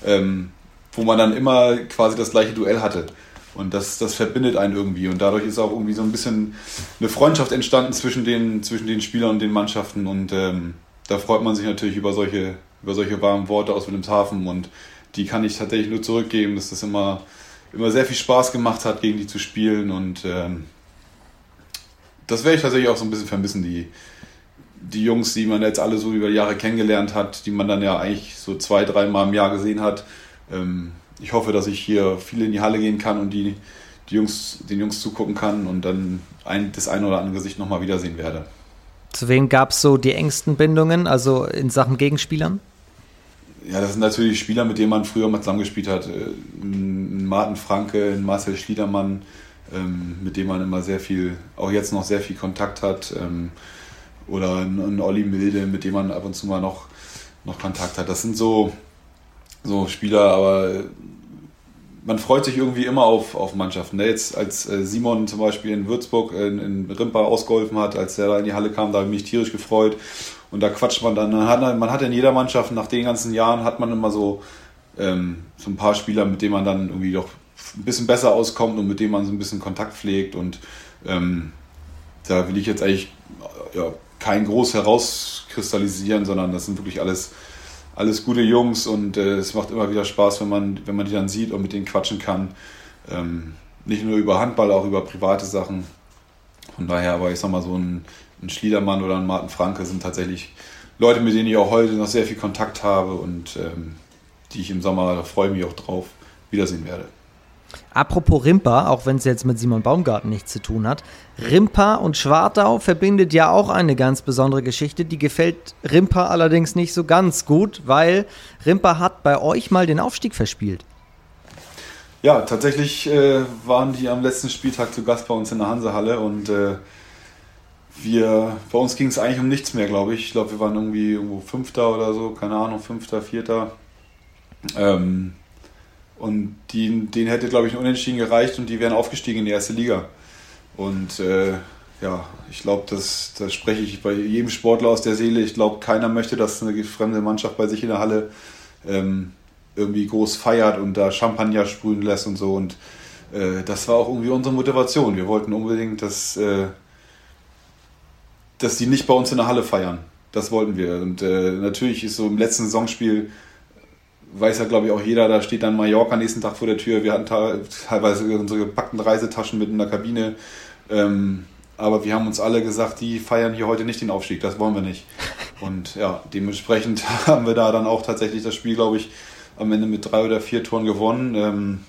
ähm, wo man dann immer quasi das gleiche Duell hatte. Und das, das verbindet einen irgendwie. Und dadurch ist auch irgendwie so ein bisschen eine Freundschaft entstanden zwischen den, zwischen den Spielern und den Mannschaften. Und ähm, da freut man sich natürlich über solche, über solche warmen Worte aus Wilhelmshaven. Und die kann ich tatsächlich nur zurückgeben, dass das immer immer sehr viel Spaß gemacht hat, gegen die zu spielen. Und ähm, das werde ich tatsächlich auch so ein bisschen vermissen, die, die Jungs, die man jetzt alle so über Jahre kennengelernt hat, die man dann ja eigentlich so zwei, dreimal im Jahr gesehen hat. Ähm, ich hoffe, dass ich hier viel in die Halle gehen kann und die, die Jungs, den Jungs zugucken kann und dann ein, das eine oder andere Gesicht nochmal wiedersehen werde. Zu wem gab es so die engsten Bindungen, also in Sachen Gegenspielern? Ja, das sind natürlich Spieler, mit denen man früher mal zusammengespielt hat. Äh, ein Martin Franke, ein Marcel Schliedermann, ähm, mit dem man immer sehr viel, auch jetzt noch sehr viel Kontakt hat. Ähm, oder ein Olli Milde, mit dem man ab und zu mal noch, noch Kontakt hat. Das sind so, so Spieler, aber man freut sich irgendwie immer auf, auf Mannschaften. Ne? Jetzt als äh, Simon zum Beispiel in Würzburg in, in Rimpa ausgeholfen hat, als er da in die Halle kam, da habe ich mich tierisch gefreut. Und da quatscht man dann. Man hat in jeder Mannschaft nach den ganzen Jahren hat man immer so, ähm, so ein paar Spieler, mit denen man dann irgendwie doch ein bisschen besser auskommt und mit denen man so ein bisschen Kontakt pflegt. Und ähm, da will ich jetzt eigentlich ja, kein groß herauskristallisieren, sondern das sind wirklich alles, alles gute Jungs und äh, es macht immer wieder Spaß, wenn man, wenn man die dann sieht und mit denen quatschen kann. Ähm, nicht nur über Handball, auch über private Sachen. Von daher, aber ich sag mal, so ein ein Schliedermann oder ein Martin Franke sind tatsächlich Leute, mit denen ich auch heute noch sehr viel Kontakt habe und ähm, die ich im Sommer, da freue ich mich auch drauf, wiedersehen werde. Apropos Rimpa, auch wenn es jetzt mit Simon Baumgarten nichts zu tun hat, Rimpa und Schwartau verbindet ja auch eine ganz besondere Geschichte. Die gefällt Rimpa allerdings nicht so ganz gut, weil Rimpa hat bei euch mal den Aufstieg verspielt. Ja, tatsächlich äh, waren die am letzten Spieltag zu Gast bei uns in der Hansehalle und äh, wir, bei uns ging es eigentlich um nichts mehr, glaube ich. Ich glaube, wir waren irgendwie irgendwo Fünfter oder so, keine Ahnung, Fünfter, Vierter. Ähm, und die, denen hätte, glaube ich, ein Unentschieden gereicht und die wären aufgestiegen in die erste Liga. Und äh, ja, ich glaube, das, das spreche ich bei jedem Sportler aus der Seele. Ich glaube, keiner möchte, dass eine fremde Mannschaft bei sich in der Halle ähm, irgendwie groß feiert und da Champagner sprühen lässt und so. Und äh, das war auch irgendwie unsere Motivation. Wir wollten unbedingt, dass. Äh, dass die nicht bei uns in der Halle feiern. das wollten wir. Und äh, natürlich ist so im letzten Saisonspiel, weiß ja glaube ich auch jeder, da steht dann Mallorca nächsten Tag vor der Tür. Wir hatten teilweise unsere gepackten Reisetaschen mit in der Kabine. Ähm, aber wir haben uns alle gesagt, die feiern hier heute nicht den Aufstieg, das wollen wir nicht. Und ja, dementsprechend haben wir da dann auch tatsächlich das Spiel, glaube ich, am Ende mit drei oder vier Toren gewonnen. Ähm,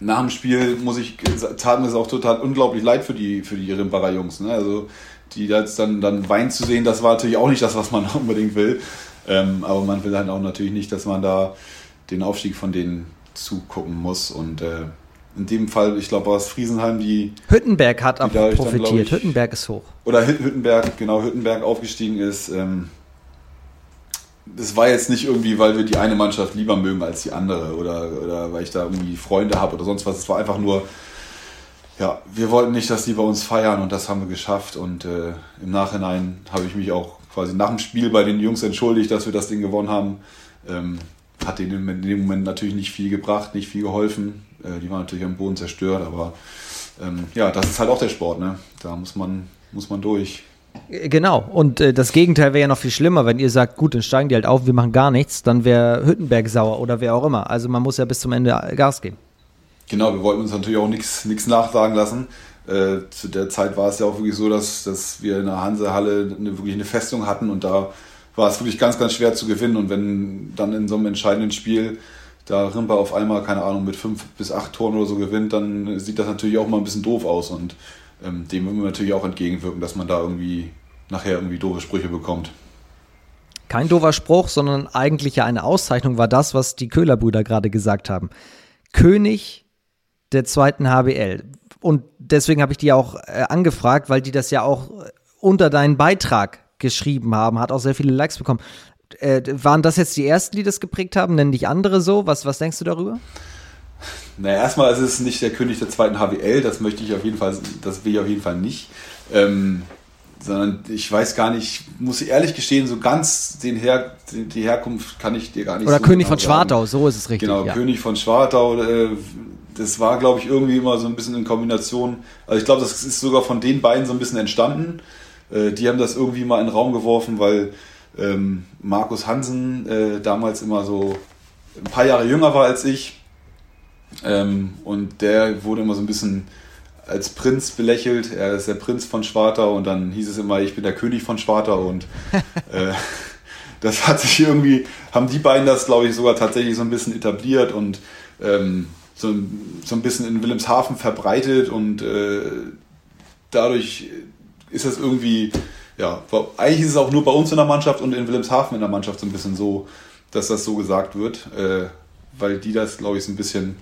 nach dem Spiel muss ich, tat mir es auch total unglaublich leid für die, für die Rimbacher Jungs. Ne? Also die jetzt dann, dann weinen zu sehen, das war natürlich auch nicht das, was man unbedingt will. Ähm, aber man will halt auch natürlich nicht, dass man da den Aufstieg von denen zugucken muss. Und äh, in dem Fall, ich glaube, war es Friesenheim, die. Hüttenberg hat auch profitiert. Dann, ich, Hüttenberg ist hoch. Oder Hüttenberg, genau, Hüttenberg aufgestiegen ist. Ähm, das war jetzt nicht irgendwie, weil wir die eine Mannschaft lieber mögen als die andere oder, oder weil ich da irgendwie Freunde habe oder sonst was. Es war einfach nur, ja, wir wollten nicht, dass die bei uns feiern und das haben wir geschafft. Und äh, im Nachhinein habe ich mich auch quasi nach dem Spiel bei den Jungs entschuldigt, dass wir das Ding gewonnen haben. Ähm, hat denen in dem Moment natürlich nicht viel gebracht, nicht viel geholfen. Äh, die waren natürlich am Boden zerstört, aber ähm, ja, das ist halt auch der Sport, ne? Da muss man, muss man durch. Genau, und äh, das Gegenteil wäre ja noch viel schlimmer, wenn ihr sagt, gut, dann steigen die halt auf, wir machen gar nichts, dann wäre Hüttenberg sauer oder wer auch immer. Also man muss ja bis zum Ende Gas geben. Genau, wir wollten uns natürlich auch nichts nachsagen lassen. Äh, zu der Zeit war es ja auch wirklich so, dass, dass wir in der Hansehalle eine, wirklich eine Festung hatten und da war es wirklich ganz, ganz schwer zu gewinnen. Und wenn dann in so einem entscheidenden Spiel da Rimper auf einmal, keine Ahnung, mit fünf bis acht Toren oder so gewinnt, dann sieht das natürlich auch mal ein bisschen doof aus. Und ähm, dem wollen wir natürlich auch entgegenwirken, dass man da irgendwie nachher irgendwie doofe Sprüche bekommt. Kein doofer Spruch, sondern eigentlich ja eine Auszeichnung war das, was die Köhler-Brüder gerade gesagt haben. König der zweiten HBL. Und deswegen habe ich die auch äh, angefragt, weil die das ja auch unter deinen Beitrag geschrieben haben, hat auch sehr viele Likes bekommen. Äh, waren das jetzt die ersten, die das geprägt haben? Nennen dich andere so? Was, was denkst du darüber? Naja, erstmal ist es nicht der König der zweiten HWL, das möchte ich auf jeden Fall, das will ich auf jeden Fall nicht. Ähm, sondern ich weiß gar nicht, muss ich ehrlich gestehen, so ganz den Her die Herkunft kann ich dir gar nicht Oder so König genau von Schwartau, so ist es richtig. Genau, ja. König von Schwartau, äh, das war, glaube ich, irgendwie immer so ein bisschen in Kombination. Also ich glaube, das ist sogar von den beiden so ein bisschen entstanden. Äh, die haben das irgendwie mal in den Raum geworfen, weil ähm, Markus Hansen äh, damals immer so ein paar Jahre jünger war als ich ähm, und der wurde immer so ein bisschen als Prinz belächelt. Er ist der Prinz von Schwartau und dann hieß es immer, ich bin der König von Schwartau und äh, das hat sich irgendwie, haben die beiden das, glaube ich, sogar tatsächlich so ein bisschen etabliert und ähm, so, so ein bisschen in Wilhelmshaven verbreitet und äh, dadurch ist das irgendwie, ja, eigentlich ist es auch nur bei uns in der Mannschaft und in Wilhelmshaven in der Mannschaft so ein bisschen so, dass das so gesagt wird, äh, weil die das, glaube ich, so ein bisschen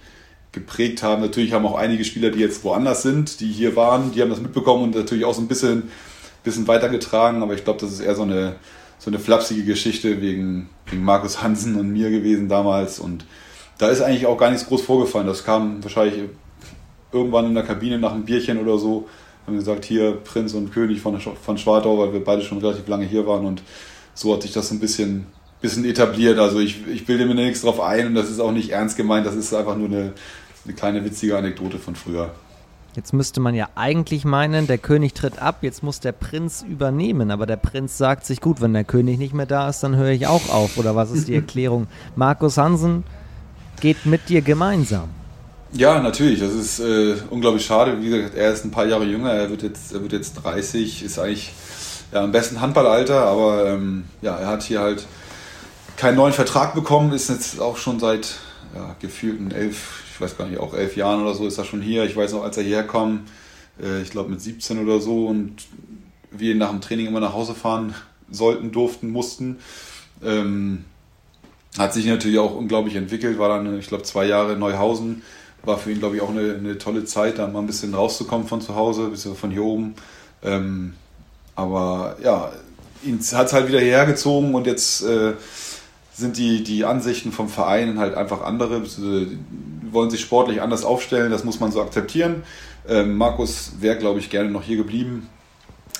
geprägt haben. Natürlich haben auch einige Spieler, die jetzt woanders sind, die hier waren, die haben das mitbekommen und natürlich auch so ein bisschen, bisschen weitergetragen. Aber ich glaube, das ist eher so eine, so eine flapsige Geschichte wegen, wegen Markus Hansen und mir gewesen damals. Und da ist eigentlich auch gar nichts groß vorgefallen. Das kam wahrscheinlich irgendwann in der Kabine nach einem Bierchen oder so. Haben gesagt, hier Prinz und König von, von Schwartau, weil wir beide schon relativ lange hier waren. Und so hat sich das ein bisschen, bisschen etabliert. Also ich, ich bilde mir nichts drauf ein und das ist auch nicht ernst gemeint. Das ist einfach nur eine, eine kleine witzige Anekdote von früher. Jetzt müsste man ja eigentlich meinen, der König tritt ab, jetzt muss der Prinz übernehmen. Aber der Prinz sagt sich, gut, wenn der König nicht mehr da ist, dann höre ich auch auf. Oder was ist die Erklärung? Markus Hansen geht mit dir gemeinsam. Ja, natürlich. Das ist äh, unglaublich schade. Wie gesagt, er ist ein paar Jahre jünger. Er wird jetzt, er wird jetzt 30, ist eigentlich ja, im besten Handballalter. Aber ähm, ja, er hat hier halt keinen neuen Vertrag bekommen. Ist jetzt auch schon seit ja, gefühlten elf, ich weiß gar nicht, auch elf Jahren oder so ist er schon hier. Ich weiß noch, als er hierher kam, äh, ich glaube mit 17 oder so und wir nach dem Training immer nach Hause fahren sollten, durften, mussten. Ähm, hat sich natürlich auch unglaublich entwickelt, war dann, ich glaube, zwei Jahre in Neuhausen. War für ihn, glaube ich, auch eine, eine, tolle Zeit, da mal ein bisschen rauszukommen von zu Hause, ein bisschen von hier oben. Ähm, aber ja, ihn hat es halt wieder hierher gezogen und jetzt äh, sind die, die Ansichten vom Verein halt einfach andere. Sie wollen sich sportlich anders aufstellen, das muss man so akzeptieren. Ähm, Markus wäre, glaube ich, gerne noch hier geblieben.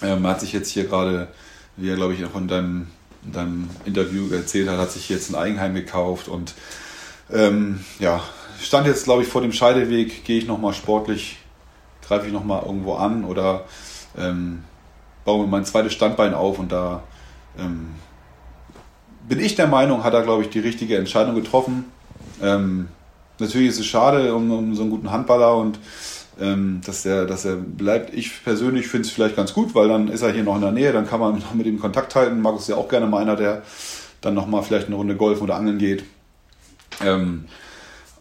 Ähm, hat sich jetzt hier gerade, wie er, glaube ich, auch in deinem, in deinem Interview erzählt hat, hat sich jetzt ein Eigenheim gekauft und ähm, ja, stand jetzt, glaube ich, vor dem Scheideweg, gehe ich nochmal sportlich, greife ich nochmal irgendwo an oder ähm, baue mir mein zweites Standbein auf und da ähm, bin ich der Meinung, hat er, glaube ich, die richtige Entscheidung getroffen. Ähm, natürlich ist es schade um, um, so einen guten Handballer und ähm, dass, der, dass er bleibt. Ich persönlich finde es vielleicht ganz gut, weil dann ist er hier noch in der Nähe, dann kann man mit ihm Kontakt halten. Markus ist ja auch gerne mal einer, der dann nochmal vielleicht eine Runde Golf oder Angeln geht. Ähm,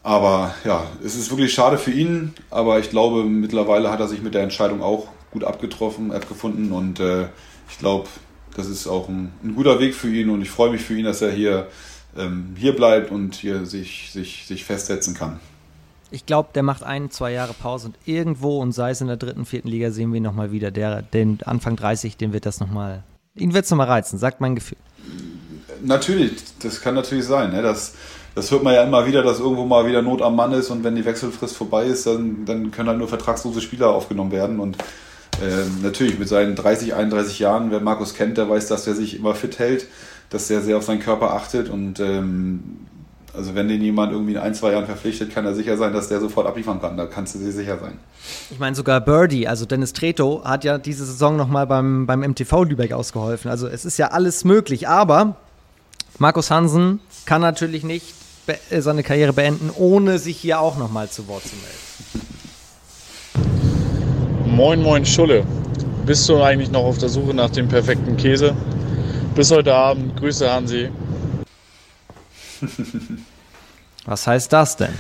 aber ja, es ist wirklich schade für ihn, aber ich glaube, mittlerweile hat er sich mit der Entscheidung auch gut abgetroffen, abgefunden und äh, ich glaube, das ist auch ein, ein, guter Weg für ihn und ich freue mich für ihn, dass er hier, ähm, hier bleibt und hier sich, sich, sich festsetzen kann. Ich glaube, der macht ein, zwei Jahre Pause und irgendwo und sei es in der dritten, vierten Liga sehen wir ihn nochmal wieder. Der, den Anfang 30, den wird das nochmal, ihn wird es nochmal reizen, sagt mein Gefühl. Natürlich, das kann natürlich sein. Ne? Das, das hört man ja immer wieder, dass irgendwo mal wieder Not am Mann ist und wenn die Wechselfrist vorbei ist, dann, dann können halt nur vertragslose Spieler aufgenommen werden und äh, natürlich mit seinen 30, 31 Jahren, wer Markus kennt, der weiß, dass er sich immer fit hält, dass er sehr auf seinen Körper achtet und ähm, also wenn den jemand irgendwie in ein, zwei Jahren verpflichtet, kann er sicher sein, dass der sofort abliefern kann. Da kannst du dir sicher sein. Ich meine sogar Birdie, also Dennis Treto, hat ja diese Saison nochmal beim, beim MTV Lübeck ausgeholfen. Also es ist ja alles möglich, aber Markus Hansen kann natürlich nicht äh, seine Karriere beenden, ohne sich hier auch nochmal zu Wort zu melden. Moin, moin, Schulle. Bist du eigentlich noch auf der Suche nach dem perfekten Käse? Bis heute Abend. Grüße, Hansi. Was heißt das denn?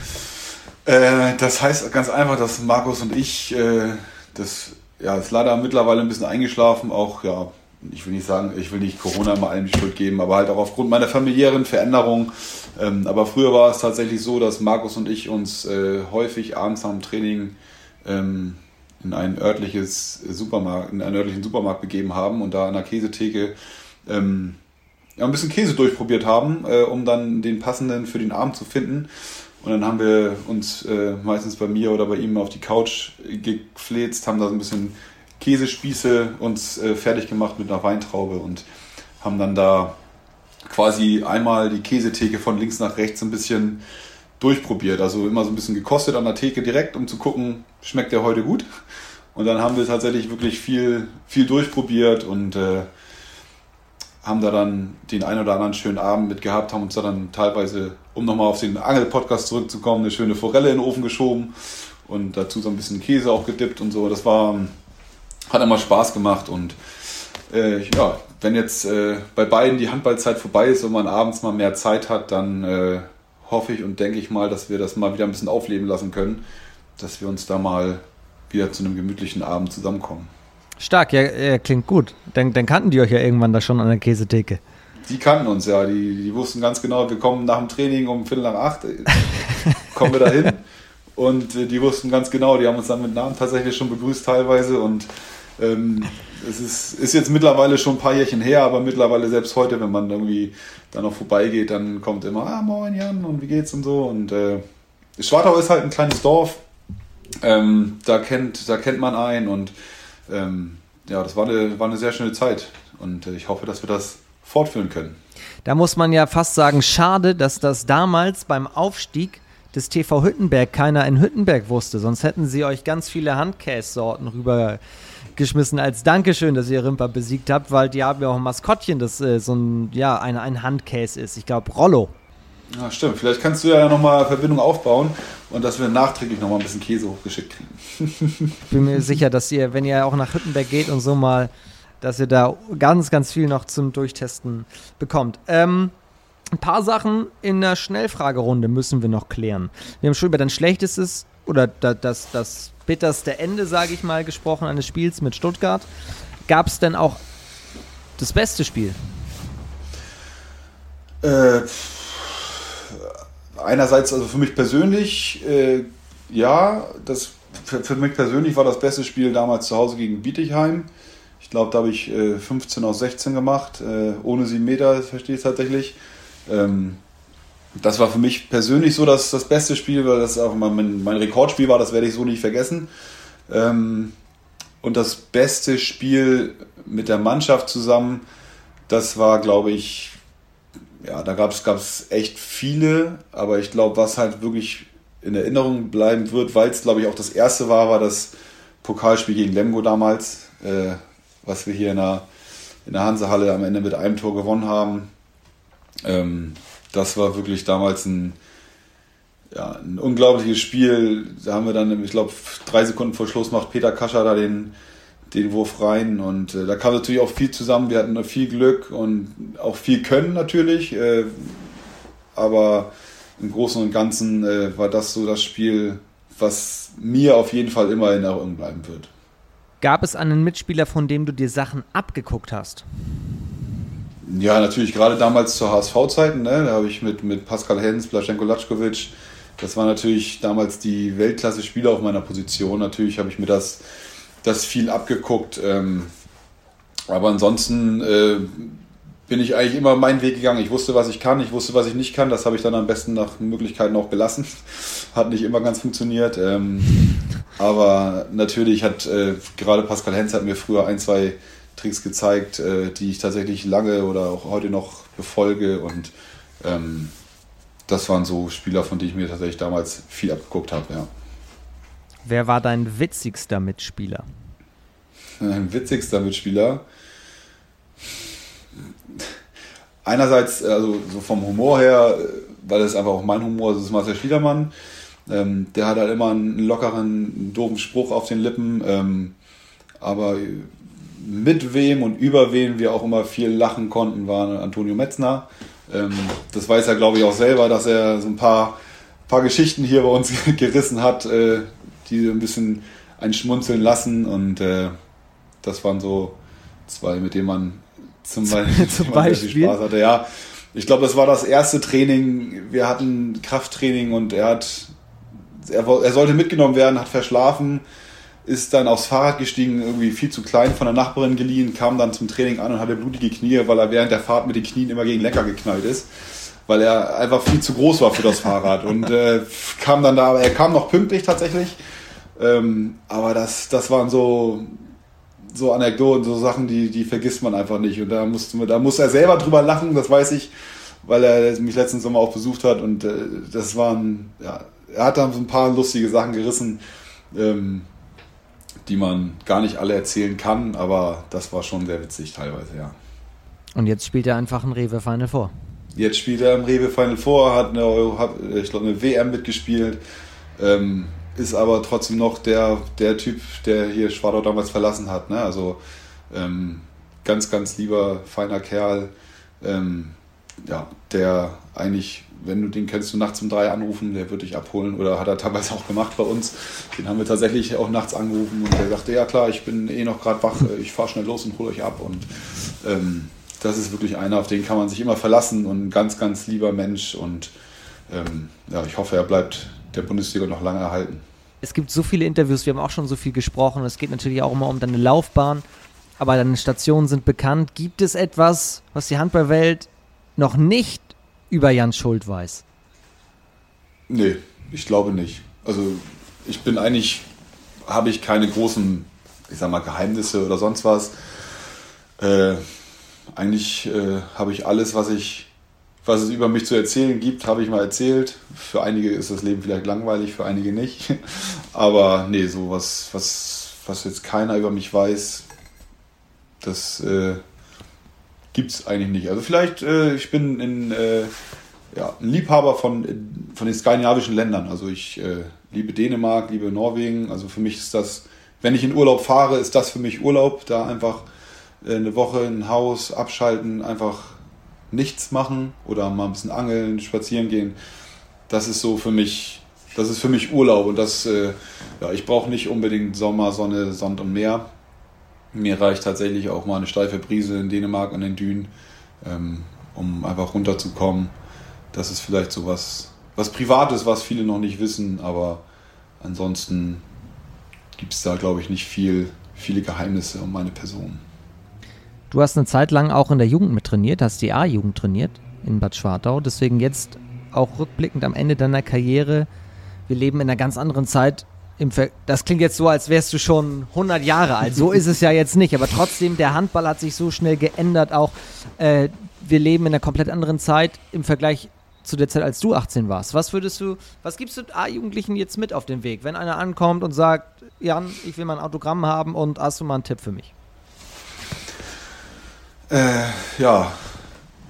Äh, das heißt ganz einfach, dass Markus und ich, äh, das ja, ist leider mittlerweile ein bisschen eingeschlafen, auch ja, ich will nicht sagen, ich will nicht Corona mal allen die Schuld geben, aber halt auch aufgrund meiner familiären Veränderung. Ähm, aber früher war es tatsächlich so, dass Markus und ich uns äh, häufig abends am Training ähm, in ein örtliches Supermarkt, in einen örtlichen Supermarkt begeben haben und da an der Käsetheke ähm, ja, ein bisschen Käse durchprobiert haben, äh, um dann den passenden für den Abend zu finden. Und dann haben wir uns äh, meistens bei mir oder bei ihm auf die Couch gefläzt, haben da so ein bisschen Käsespieße uns äh, fertig gemacht mit einer Weintraube und haben dann da quasi einmal die Käsetheke von links nach rechts ein bisschen durchprobiert. Also immer so ein bisschen gekostet an der Theke direkt, um zu gucken, schmeckt der heute gut. Und dann haben wir tatsächlich wirklich viel, viel durchprobiert und äh, haben da dann den einen oder anderen schönen Abend mit gehabt, haben uns da dann teilweise, um nochmal auf den Angel-Podcast zurückzukommen, eine schöne Forelle in den Ofen geschoben und dazu so ein bisschen Käse auch gedippt und so. Das war, hat immer Spaß gemacht und äh, ja, wenn jetzt äh, bei beiden die Handballzeit vorbei ist und man abends mal mehr Zeit hat, dann äh, hoffe ich und denke ich mal, dass wir das mal wieder ein bisschen aufleben lassen können, dass wir uns da mal wieder zu einem gemütlichen Abend zusammenkommen. Stark, ja, ja klingt gut. Dann, dann, kannten die euch ja irgendwann da schon an der Käsetheke. Die kannten uns ja, die, die wussten ganz genau, wir kommen nach dem Training um Viertel nach acht, äh, kommen wir da hin. Und äh, die wussten ganz genau, die haben uns dann mit Namen tatsächlich schon begrüßt teilweise. Und ähm, es ist, ist jetzt mittlerweile schon ein paar Jährchen her, aber mittlerweile selbst heute, wenn man irgendwie da noch vorbeigeht, dann kommt immer, ah moin Jan und wie geht's und so. Und äh, Schwartau ist halt ein kleines Dorf, ähm, da, kennt, da kennt man einen und ähm, ja, das war eine, war eine sehr schöne Zeit und äh, ich hoffe, dass wir das fortführen können. Da muss man ja fast sagen, schade, dass das damals beim Aufstieg des TV Hüttenberg keiner in Hüttenberg wusste. Sonst hätten sie euch ganz viele Handkäse-Sorten rübergeschmissen als Dankeschön, dass ihr Rimper besiegt habt, weil die haben ja auch ein Maskottchen, das äh, so ein, ja, eine, ein Handkäse ist. Ich glaube, Rollo. Ja, stimmt. Vielleicht kannst du ja nochmal Verbindung aufbauen und dass wir nachträglich nochmal ein bisschen Käse hochgeschickt kriegen. ich bin mir sicher, dass ihr, wenn ihr auch nach Hüttenberg geht und so mal, dass ihr da ganz, ganz viel noch zum Durchtesten bekommt. Ähm, ein paar Sachen in der Schnellfragerunde müssen wir noch klären. Wir haben schon über dein schlechtestes oder das, das bitterste Ende, sage ich mal, gesprochen eines Spiels mit Stuttgart. Gab es denn auch das beste Spiel? Äh, einerseits, also für mich persönlich, äh, ja, das, für, für, mich persönlich war das beste Spiel damals zu Hause gegen Bietigheim. Ich glaube, da habe ich äh, 15 aus 16 gemacht, äh, ohne 7 Meter, verstehe ich tatsächlich. Ähm, das war für mich persönlich so das, das beste Spiel, weil das auch mein, mein Rekordspiel war, das werde ich so nicht vergessen. Ähm, und das beste Spiel mit der Mannschaft zusammen, das war, glaube ich, ja, da gab es echt viele, aber ich glaube, was halt wirklich in Erinnerung bleiben wird, weil es, glaube ich, auch das erste war, war das Pokalspiel gegen Lemgo damals, äh, was wir hier in der, in der Hansehalle am Ende mit einem Tor gewonnen haben. Ähm, das war wirklich damals ein, ja, ein unglaubliches Spiel. Da haben wir dann, ich glaube, drei Sekunden vor Schluss macht Peter Kascher da den, den Wurf rein und äh, da kam natürlich auch viel zusammen. Wir hatten viel Glück und auch viel Können natürlich, äh, aber im Großen und Ganzen äh, war das so das Spiel, was mir auf jeden Fall immer in Erinnerung bleiben wird. Gab es einen Mitspieler, von dem du dir Sachen abgeguckt hast? Ja, natürlich, gerade damals zur HSV-Zeiten, ne, da habe ich mit, mit Pascal Hens, Blaschenko Latschkovic, das waren natürlich damals die Weltklasse-Spieler auf meiner Position. Natürlich habe ich mir das, das viel abgeguckt. Ähm, aber ansonsten äh, bin ich eigentlich immer meinen Weg gegangen. Ich wusste, was ich kann, ich wusste, was ich nicht kann. Das habe ich dann am besten nach Möglichkeiten auch gelassen. Hat nicht immer ganz funktioniert. Ähm, aber natürlich hat äh, gerade Pascal Hens hat mir früher ein, zwei Tricks gezeigt, äh, die ich tatsächlich lange oder auch heute noch befolge. Und ähm, das waren so Spieler, von denen ich mir tatsächlich damals viel abgeguckt habe. Ja. Wer war dein witzigster Mitspieler? Ein witzigster Mitspieler einerseits, also so vom Humor her, weil es einfach auch mein Humor ist, ist Marcel Schliedermann. Ähm, der hat halt immer einen lockeren, doofen Spruch auf den Lippen. Ähm, aber mit wem und über wen wir auch immer viel lachen konnten, war Antonio Metzner. Ähm, das weiß er, glaube ich, auch selber, dass er so ein paar, paar Geschichten hier bei uns gerissen hat, äh, die ein bisschen ein Schmunzeln lassen. Und äh, das waren so zwei, mit denen man zum, Beispiel, zum Beispiel. Spaß hatte. Ja, ich glaube, das war das erste Training. Wir hatten Krafttraining und er hat, er, er sollte mitgenommen werden, hat verschlafen, ist dann aufs Fahrrad gestiegen, irgendwie viel zu klein von der Nachbarin geliehen, kam dann zum Training an und hatte blutige Knie, weil er während der Fahrt mit den Knien immer gegen Lenker geknallt ist weil er einfach viel zu groß war für das Fahrrad und äh, kam dann da, er kam noch pünktlich tatsächlich, ähm, aber das, das waren so so Anekdoten, so Sachen, die, die vergisst man einfach nicht. Und da, musste, da muss er selber drüber lachen, das weiß ich, weil er mich letzten Sommer auch besucht hat. Und äh, das waren, ja, er hat dann so ein paar lustige Sachen gerissen, ähm, die man gar nicht alle erzählen kann, aber das war schon sehr witzig teilweise, ja. Und jetzt spielt er einfach ein Rewe Final vor. Jetzt spielt er im Rewe Final Four, hat eine, hat, ich glaube, eine WM mitgespielt. Ähm, ist aber trotzdem noch der, der Typ, der hier Schwadau damals verlassen hat. Ne? Also ähm, ganz, ganz lieber, feiner Kerl, ähm, ja, der eigentlich, wenn du den kennst, du nachts um drei anrufen, der wird dich abholen oder hat er teilweise auch gemacht bei uns. Den haben wir tatsächlich auch nachts angerufen und der sagte, ja klar, ich bin eh noch gerade wach, ich fahre schnell los und hole euch ab. Und ähm, das ist wirklich einer, auf den kann man sich immer verlassen und ein ganz, ganz lieber Mensch und ähm, ja, ich hoffe, er bleibt der Bundesliga noch lange erhalten es gibt so viele Interviews, wir haben auch schon so viel gesprochen. Es geht natürlich auch immer um deine Laufbahn, aber deine Stationen sind bekannt. Gibt es etwas, was die Handballwelt noch nicht über Jan Schuld weiß? Nee, ich glaube nicht. Also ich bin eigentlich, habe ich keine großen, ich sag mal, Geheimnisse oder sonst was. Äh, eigentlich äh, habe ich alles, was ich was es über mich zu erzählen gibt, habe ich mal erzählt. Für einige ist das Leben vielleicht langweilig, für einige nicht. Aber nee, so was, was, was jetzt keiner über mich weiß, das äh, gibt es eigentlich nicht. Also vielleicht, äh, ich bin in, äh, ja, ein Liebhaber von, von den skandinavischen Ländern. Also ich äh, liebe Dänemark, liebe Norwegen. Also für mich ist das, wenn ich in Urlaub fahre, ist das für mich Urlaub. Da einfach äh, eine Woche ein Haus abschalten, einfach nichts machen oder mal ein bisschen angeln, spazieren gehen. Das ist so für mich, das ist für mich Urlaub und das, äh, ja, ich brauche nicht unbedingt Sommer, Sonne, Sand und Meer. Mir reicht tatsächlich auch mal eine steife Brise in Dänemark an den Dünen, ähm, um einfach runterzukommen. Das ist vielleicht so was, was Privates, was viele noch nicht wissen, aber ansonsten gibt es da, glaube ich, nicht viel, viele Geheimnisse um meine Person. Du hast eine Zeit lang auch in der Jugend mit trainiert, hast die A-Jugend trainiert in Bad Schwartau. Deswegen jetzt auch rückblickend am Ende deiner Karriere. Wir leben in einer ganz anderen Zeit. das klingt jetzt so, als wärst du schon 100 Jahre alt. So ist es ja jetzt nicht. Aber trotzdem, der Handball hat sich so schnell geändert. Auch äh, wir leben in einer komplett anderen Zeit im Vergleich zu der Zeit, als du 18 warst. Was würdest du, was gibst du A-Jugendlichen jetzt mit auf den Weg, wenn einer ankommt und sagt, Jan, ich will mal ein Autogramm haben und hast du mal einen Tipp für mich? Äh, ja,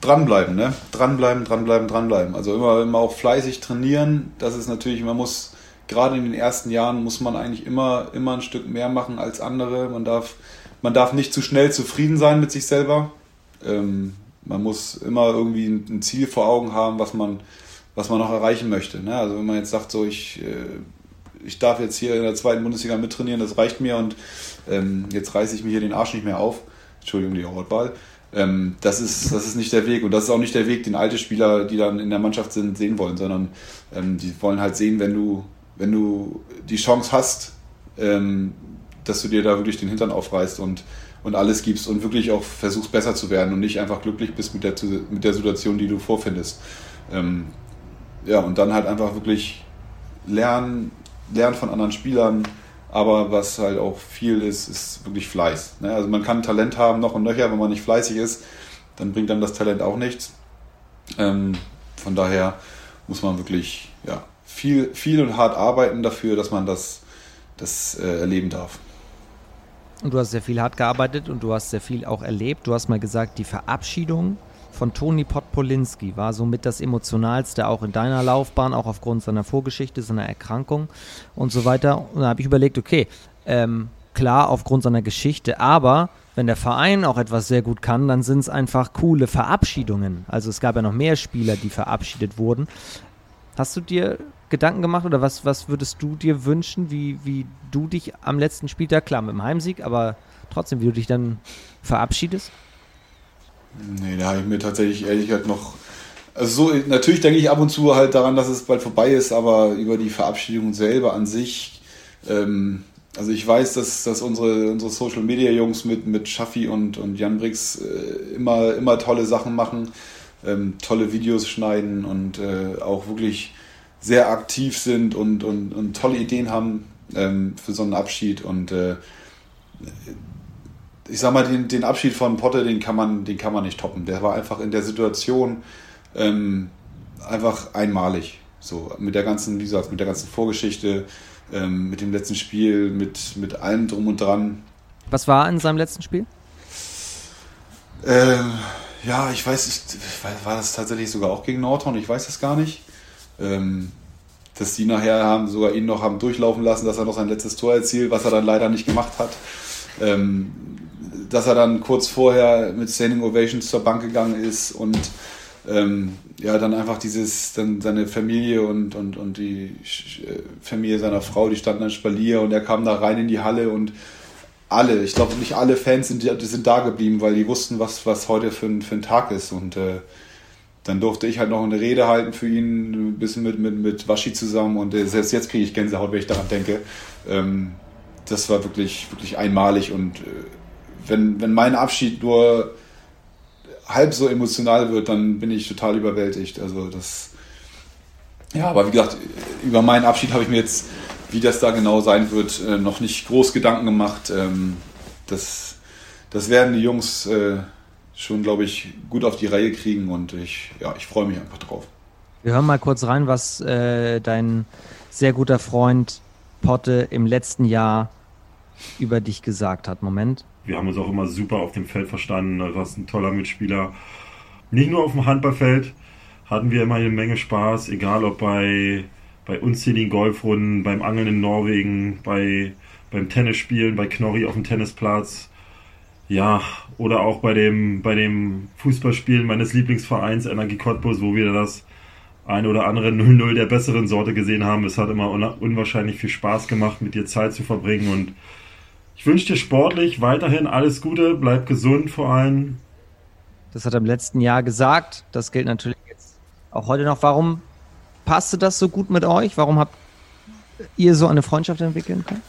dranbleiben, ne? Dranbleiben, dranbleiben, dranbleiben. Also immer, immer auch fleißig trainieren. Das ist natürlich, man muss, gerade in den ersten Jahren muss man eigentlich immer, immer ein Stück mehr machen als andere. Man darf, man darf nicht zu schnell zufrieden sein mit sich selber. Ähm, man muss immer irgendwie ein Ziel vor Augen haben, was man, was man noch erreichen möchte. Ne? Also wenn man jetzt sagt, so ich, äh, ich darf jetzt hier in der zweiten Bundesliga mittrainieren, das reicht mir und ähm, jetzt reiße ich mir hier den Arsch nicht mehr auf. Entschuldigung, die Wortwahl. Ähm, das, ist, das ist nicht der Weg. Und das ist auch nicht der Weg, den alte Spieler, die dann in der Mannschaft sind, sehen wollen, sondern ähm, die wollen halt sehen, wenn du, wenn du die Chance hast, ähm, dass du dir da wirklich den Hintern aufreißt und, und alles gibst und wirklich auch versuchst, besser zu werden und nicht einfach glücklich bist mit der, mit der Situation, die du vorfindest. Ähm, ja, und dann halt einfach wirklich lernen, lernen von anderen Spielern, aber was halt auch viel ist, ist wirklich Fleiß. Ne? Also man kann Talent haben noch und nöcher, wenn man nicht fleißig ist, dann bringt dann das Talent auch nichts. Ähm, von daher muss man wirklich ja, viel, viel und hart arbeiten dafür, dass man das, das äh, erleben darf. Und du hast sehr viel hart gearbeitet und du hast sehr viel auch erlebt. Du hast mal gesagt, die Verabschiedung von Toni Podpolinski war somit das emotionalste auch in deiner Laufbahn, auch aufgrund seiner Vorgeschichte, seiner Erkrankung und so weiter. Und da habe ich überlegt, okay, ähm, klar aufgrund seiner Geschichte, aber wenn der Verein auch etwas sehr gut kann, dann sind es einfach coole Verabschiedungen. Also es gab ja noch mehr Spieler, die verabschiedet wurden. Hast du dir Gedanken gemacht oder was, was würdest du dir wünschen, wie, wie du dich am letzten Spieltag, klar mit dem Heimsieg, aber trotzdem, wie du dich dann verabschiedest? Nee, da habe ich mir tatsächlich ehrlich gesagt noch. Also so, natürlich denke ich ab und zu halt daran, dass es bald vorbei ist, aber über die Verabschiedung selber an sich. Ähm, also ich weiß, dass, dass unsere, unsere Social Media Jungs mit, mit Schaffi und, und Jan Brix äh, immer, immer tolle Sachen machen, ähm, tolle Videos schneiden und äh, auch wirklich sehr aktiv sind und, und, und tolle Ideen haben ähm, für so einen Abschied. Und äh, ich sag mal, den, den Abschied von Potter, den kann man, den kann man nicht toppen. Der war einfach in der Situation ähm, einfach einmalig. So, mit der ganzen, wie gesagt, mit der ganzen Vorgeschichte, ähm, mit dem letzten Spiel, mit, mit allem drum und dran. Was war in seinem letzten Spiel? Ähm, ja, ich weiß, ich, war das tatsächlich sogar auch gegen Nordhorn? Ich weiß es gar nicht. Ähm, dass die nachher haben sogar ihn noch haben durchlaufen lassen, dass er noch sein letztes Tor erzielt, was er dann leider nicht gemacht hat. Ähm, dass er dann kurz vorher mit Standing Ovations zur Bank gegangen ist und ähm, ja, dann einfach dieses, dann seine Familie und, und, und die äh, Familie seiner Frau, die standen an Spalier und er kam da rein in die Halle und alle, ich glaube nicht alle Fans sind, sind da geblieben, weil die wussten, was, was heute für ein, für ein Tag ist und äh, dann durfte ich halt noch eine Rede halten für ihn, ein bisschen mit, mit, mit Waschi zusammen und äh, selbst jetzt kriege ich Gänsehaut, wenn ich daran denke. Ähm, das war wirklich, wirklich einmalig und äh, wenn, wenn mein Abschied nur halb so emotional wird, dann bin ich total überwältigt. Also das, ja, aber wie gesagt, über meinen Abschied habe ich mir jetzt, wie das da genau sein wird, äh, noch nicht groß Gedanken gemacht. Ähm, das, das werden die Jungs äh, schon, glaube ich, gut auf die Reihe kriegen und ich, ja, ich freue mich einfach drauf. Wir hören mal kurz rein, was äh, dein sehr guter Freund Potte im letzten Jahr über dich gesagt hat. Moment wir haben uns auch immer super auf dem Feld verstanden. Du warst ein toller Mitspieler. Nicht nur auf dem Handballfeld hatten wir immer eine Menge Spaß, egal ob bei, bei unzähligen Golfrunden, beim Angeln in Norwegen, bei, beim Tennisspielen, bei Knorri auf dem Tennisplatz. Ja, oder auch bei dem, bei dem Fußballspielen meines Lieblingsvereins Energie Cottbus, wo wir das ein oder andere 0-0 der besseren Sorte gesehen haben. Es hat immer unwahrscheinlich viel Spaß gemacht, mit dir Zeit zu verbringen und ich wünsche dir sportlich weiterhin alles Gute, bleib gesund vor allem. Das hat er im letzten Jahr gesagt. Das gilt natürlich jetzt auch heute noch. Warum passte das so gut mit euch? Warum habt ihr so eine Freundschaft entwickeln können?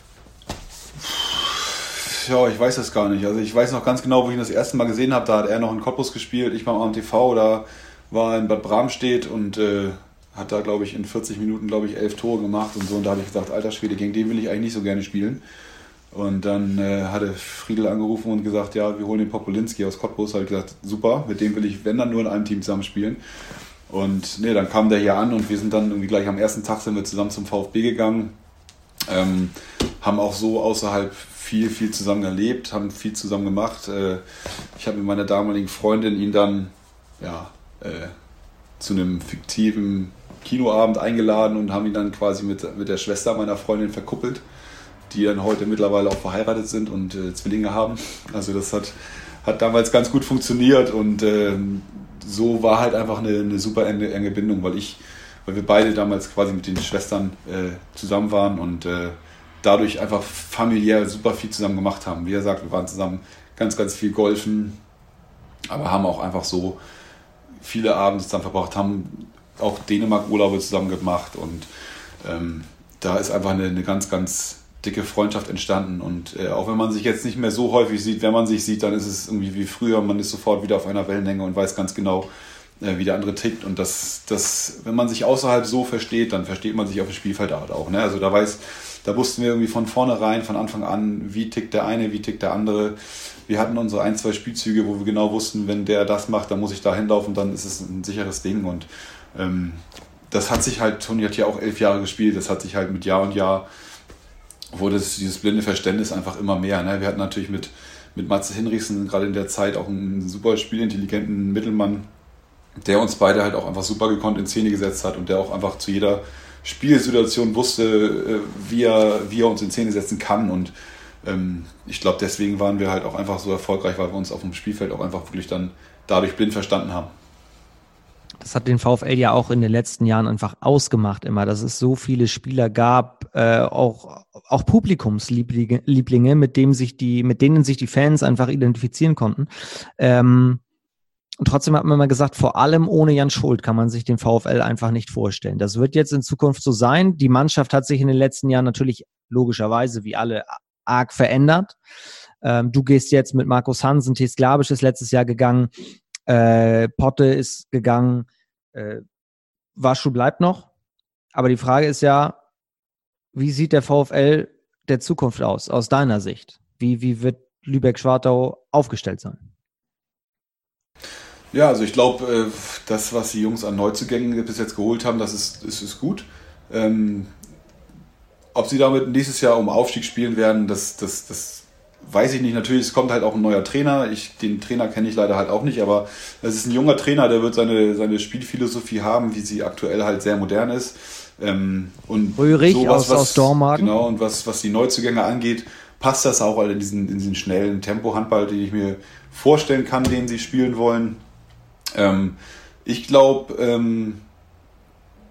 Ja, ich weiß das gar nicht. Also ich weiß noch ganz genau, wo ich ihn das erste Mal gesehen habe. Da hat er noch in Cottbus gespielt, ich beim AMTV oder war in Bad Bramstedt und äh, hat da, glaube ich, in 40 Minuten, glaube ich, elf Tore gemacht und so. Und da habe ich gesagt, alter Schwede, gegen den will ich eigentlich nicht so gerne spielen. Und dann äh, hatte Friedel angerufen und gesagt, ja, wir holen den Popolinski aus Cottbus. Habe ich gesagt, super, mit dem will ich, wenn dann nur in einem Team zusammenspielen. Und nee, dann kam der hier an und wir sind dann irgendwie gleich am ersten Tag sind wir zusammen zum VfB gegangen. Ähm, haben auch so außerhalb viel, viel zusammen erlebt, haben viel zusammen gemacht. Äh, ich habe mit meiner damaligen Freundin ihn dann ja, äh, zu einem fiktiven Kinoabend eingeladen und haben ihn dann quasi mit, mit der Schwester meiner Freundin verkuppelt, die dann heute mittlerweile auch verheiratet sind und äh, Zwillinge haben. Also das hat, hat damals ganz gut funktioniert und äh, so war halt einfach eine, eine super enge, enge, Bindung, weil ich, weil wir beide damals quasi mit den Schwestern äh, zusammen waren und äh, dadurch einfach familiär super viel zusammen gemacht haben. Wie er sagt, wir waren zusammen ganz, ganz viel golfen, aber haben auch einfach so viele Abende zusammen verbracht, haben auch Dänemark-Urlaube zusammen gemacht und ähm, da ist einfach eine, eine, ganz, ganz dicke Freundschaft entstanden und äh, auch wenn man sich jetzt nicht mehr so häufig sieht, wenn man sich sieht, dann ist es irgendwie wie früher, man ist sofort wieder auf einer Wellenlänge und weiß ganz genau, äh, wie der andere tickt und das, das, wenn man sich außerhalb so versteht, dann versteht man sich auf dem Spielfeld auch. Ne? Also da weiß, da wussten wir irgendwie von vornherein, von Anfang an, wie tickt der eine, wie tickt der andere. Wir hatten unsere ein, zwei Spielzüge, wo wir genau wussten, wenn der das macht, dann muss ich da hinlaufen, dann ist es ein sicheres Ding. Und ähm, das hat sich halt, Toni hat ja auch elf Jahre gespielt, das hat sich halt mit Jahr und Jahr, wurde dieses blinde Verständnis einfach immer mehr. Ne? Wir hatten natürlich mit, mit Matze Hinrichsen gerade in der Zeit auch einen super spielintelligenten Mittelmann, der uns beide halt auch einfach super gekonnt in Szene gesetzt hat und der auch einfach zu jeder Spielsituation wusste, äh, wie er, wie er uns in Szene setzen kann. Und ähm, ich glaube, deswegen waren wir halt auch einfach so erfolgreich, weil wir uns auf dem Spielfeld auch einfach wirklich dann dadurch blind verstanden haben. Das hat den VfL ja auch in den letzten Jahren einfach ausgemacht immer, dass es so viele Spieler gab, äh, auch, auch Publikumslieblinge, mit dem sich die, mit denen sich die Fans einfach identifizieren konnten. Ähm, und trotzdem hat man immer gesagt, vor allem ohne Jan Schuld kann man sich den VfL einfach nicht vorstellen. Das wird jetzt in Zukunft so sein. Die Mannschaft hat sich in den letzten Jahren natürlich logischerweise wie alle arg verändert. Ähm, du gehst jetzt mit Markus Hansen, T. Sklavisch ist letztes Jahr gegangen, äh, Potte ist gegangen, äh, Waschu bleibt noch. Aber die Frage ist ja, wie sieht der VfL der Zukunft aus, aus deiner Sicht? Wie, wie wird Lübeck-Schwartau aufgestellt sein? Ja, also ich glaube, äh, das, was die Jungs an Neuzugängen bis jetzt geholt haben, das ist, ist, ist gut. Ähm, ob sie damit nächstes Jahr um Aufstieg spielen werden, das, das, das weiß ich nicht. Natürlich, es kommt halt auch ein neuer Trainer. Ich, den Trainer kenne ich leider halt auch nicht, aber es ist ein junger Trainer, der wird seine, seine Spielphilosophie haben, wie sie aktuell halt sehr modern ist. Ähm, und Röhrig sowas, aus, was, aus Dormagen. Genau, und was, was die Neuzugänge angeht, passt das auch in diesen, in diesen schnellen Tempo-Handball, den ich mir vorstellen kann, den sie spielen wollen. Ähm, ich glaube, ähm,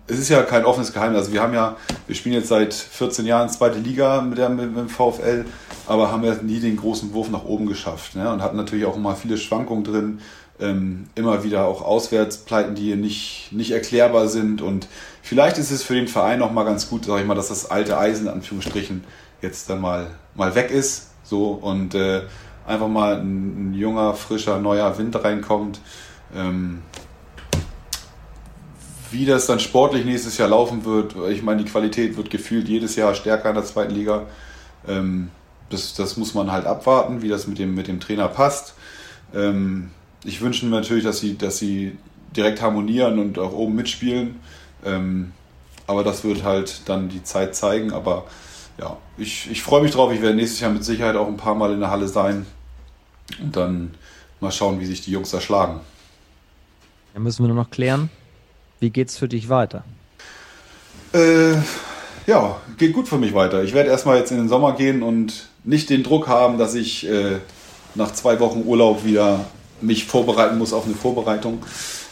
es ist ja kein offenes Geheimnis. Also wir haben ja, wir spielen jetzt seit 14 Jahren zweite Liga mit, der, mit, mit dem VfL, aber haben ja nie den großen Wurf nach oben geschafft. Ne? Und hatten natürlich auch immer viele Schwankungen drin. Ähm, immer wieder auch Auswärtspleiten, die nicht, nicht erklärbar sind. Und vielleicht ist es für den Verein auch mal ganz gut, sag ich mal, dass das alte Eisen, in Anführungsstrichen, jetzt dann mal, mal weg ist. So und äh, einfach mal ein, ein junger, frischer, neuer Wind reinkommt. Ähm, wie das dann sportlich nächstes Jahr laufen wird, ich meine, die Qualität wird gefühlt jedes Jahr stärker in der zweiten Liga. Ähm, das, das muss man halt abwarten, wie das mit dem, mit dem Trainer passt. Ähm, ich wünsche mir natürlich, dass sie, dass sie direkt harmonieren und auch oben mitspielen. Ähm, aber das wird halt dann die Zeit zeigen. Aber ja, ich, ich freue mich drauf. Ich werde nächstes Jahr mit Sicherheit auch ein paar Mal in der Halle sein. Und dann mal schauen, wie sich die Jungs da schlagen. Dann müssen wir nur noch klären, wie geht's für dich weiter? Äh, ja, geht gut für mich weiter. Ich werde erstmal jetzt in den Sommer gehen und nicht den Druck haben, dass ich äh, nach zwei Wochen Urlaub wieder mich vorbereiten muss auf eine Vorbereitung.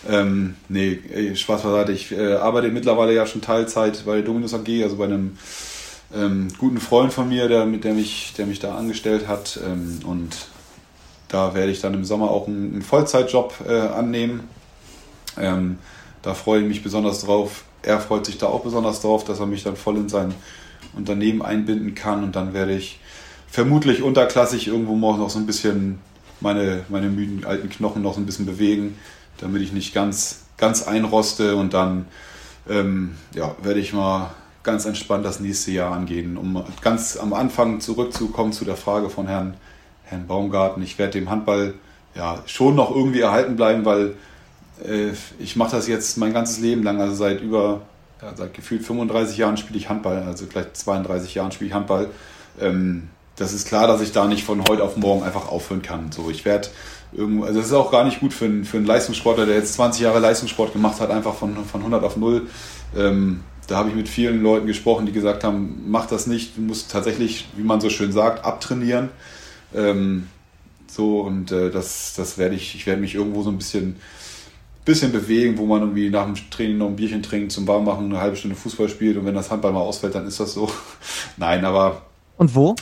Ähm, nee, Spaß beiseite. Ich äh, arbeite mittlerweile ja schon Teilzeit bei der Dominus AG, also bei einem ähm, guten Freund von mir, der, der, mich, der mich da angestellt hat. Ähm, und da werde ich dann im Sommer auch einen, einen Vollzeitjob äh, annehmen. Ähm, da freue ich mich besonders drauf. Er freut sich da auch besonders drauf, dass er mich dann voll in sein Unternehmen einbinden kann. Und dann werde ich vermutlich unterklassig irgendwo morgen noch so ein bisschen meine, meine müden alten Knochen noch so ein bisschen bewegen, damit ich nicht ganz, ganz einroste. Und dann ähm, ja, werde ich mal ganz entspannt das nächste Jahr angehen, um ganz am Anfang zurückzukommen zu der Frage von Herrn, Herrn Baumgarten. Ich werde dem Handball ja schon noch irgendwie erhalten bleiben, weil äh, ich mache das jetzt mein ganzes Leben lang, also seit über, ja, seit gefühlt 35 Jahren spiele ich Handball, also vielleicht 32 Jahren spiele ich Handball. Ähm, das ist klar, dass ich da nicht von heute auf morgen einfach aufhören kann. So, ich werde irgendwo, also das ist auch gar nicht gut für einen, für einen Leistungssportler, der jetzt 20 Jahre Leistungssport gemacht hat, einfach von, von 100 auf 0. Ähm, da habe ich mit vielen Leuten gesprochen, die gesagt haben, mach das nicht, du musst tatsächlich, wie man so schön sagt, abtrainieren. Ähm, so, und äh, das, das werde ich, ich werde mich irgendwo so ein bisschen, bisschen bewegen, wo man irgendwie nach dem Training noch ein Bierchen trinkt, zum Warmmachen eine halbe Stunde Fußball spielt und wenn das Handball mal ausfällt, dann ist das so. Nein, aber. Und wo?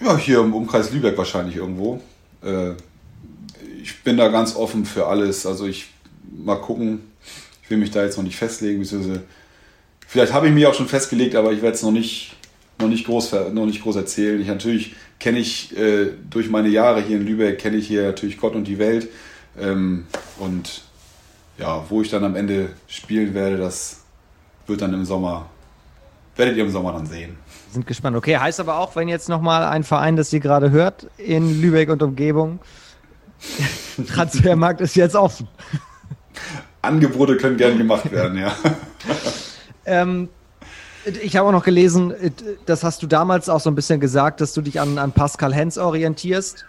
Ja, hier im Umkreis Lübeck wahrscheinlich irgendwo. Äh, ich bin da ganz offen für alles. Also ich mal gucken. Ich will mich da jetzt noch nicht festlegen, vielleicht habe ich mich auch schon festgelegt, aber ich werde es noch nicht, noch nicht groß, noch nicht groß erzählen. Ich natürlich kenne ich äh, durch meine Jahre hier in Lübeck kenne ich hier natürlich Gott und die Welt ähm, und ja, wo ich dann am Ende spielen werde, das wird dann im Sommer werdet ihr im Sommer dann sehen. Sind gespannt. Okay, heißt aber auch, wenn jetzt nochmal ein Verein, das ihr gerade hört, in Lübeck und Umgebung, Transfermarkt ist jetzt offen. Angebote können gern gemacht werden, ja. ähm, ich habe auch noch gelesen, das hast du damals auch so ein bisschen gesagt, dass du dich an, an Pascal Hens orientierst.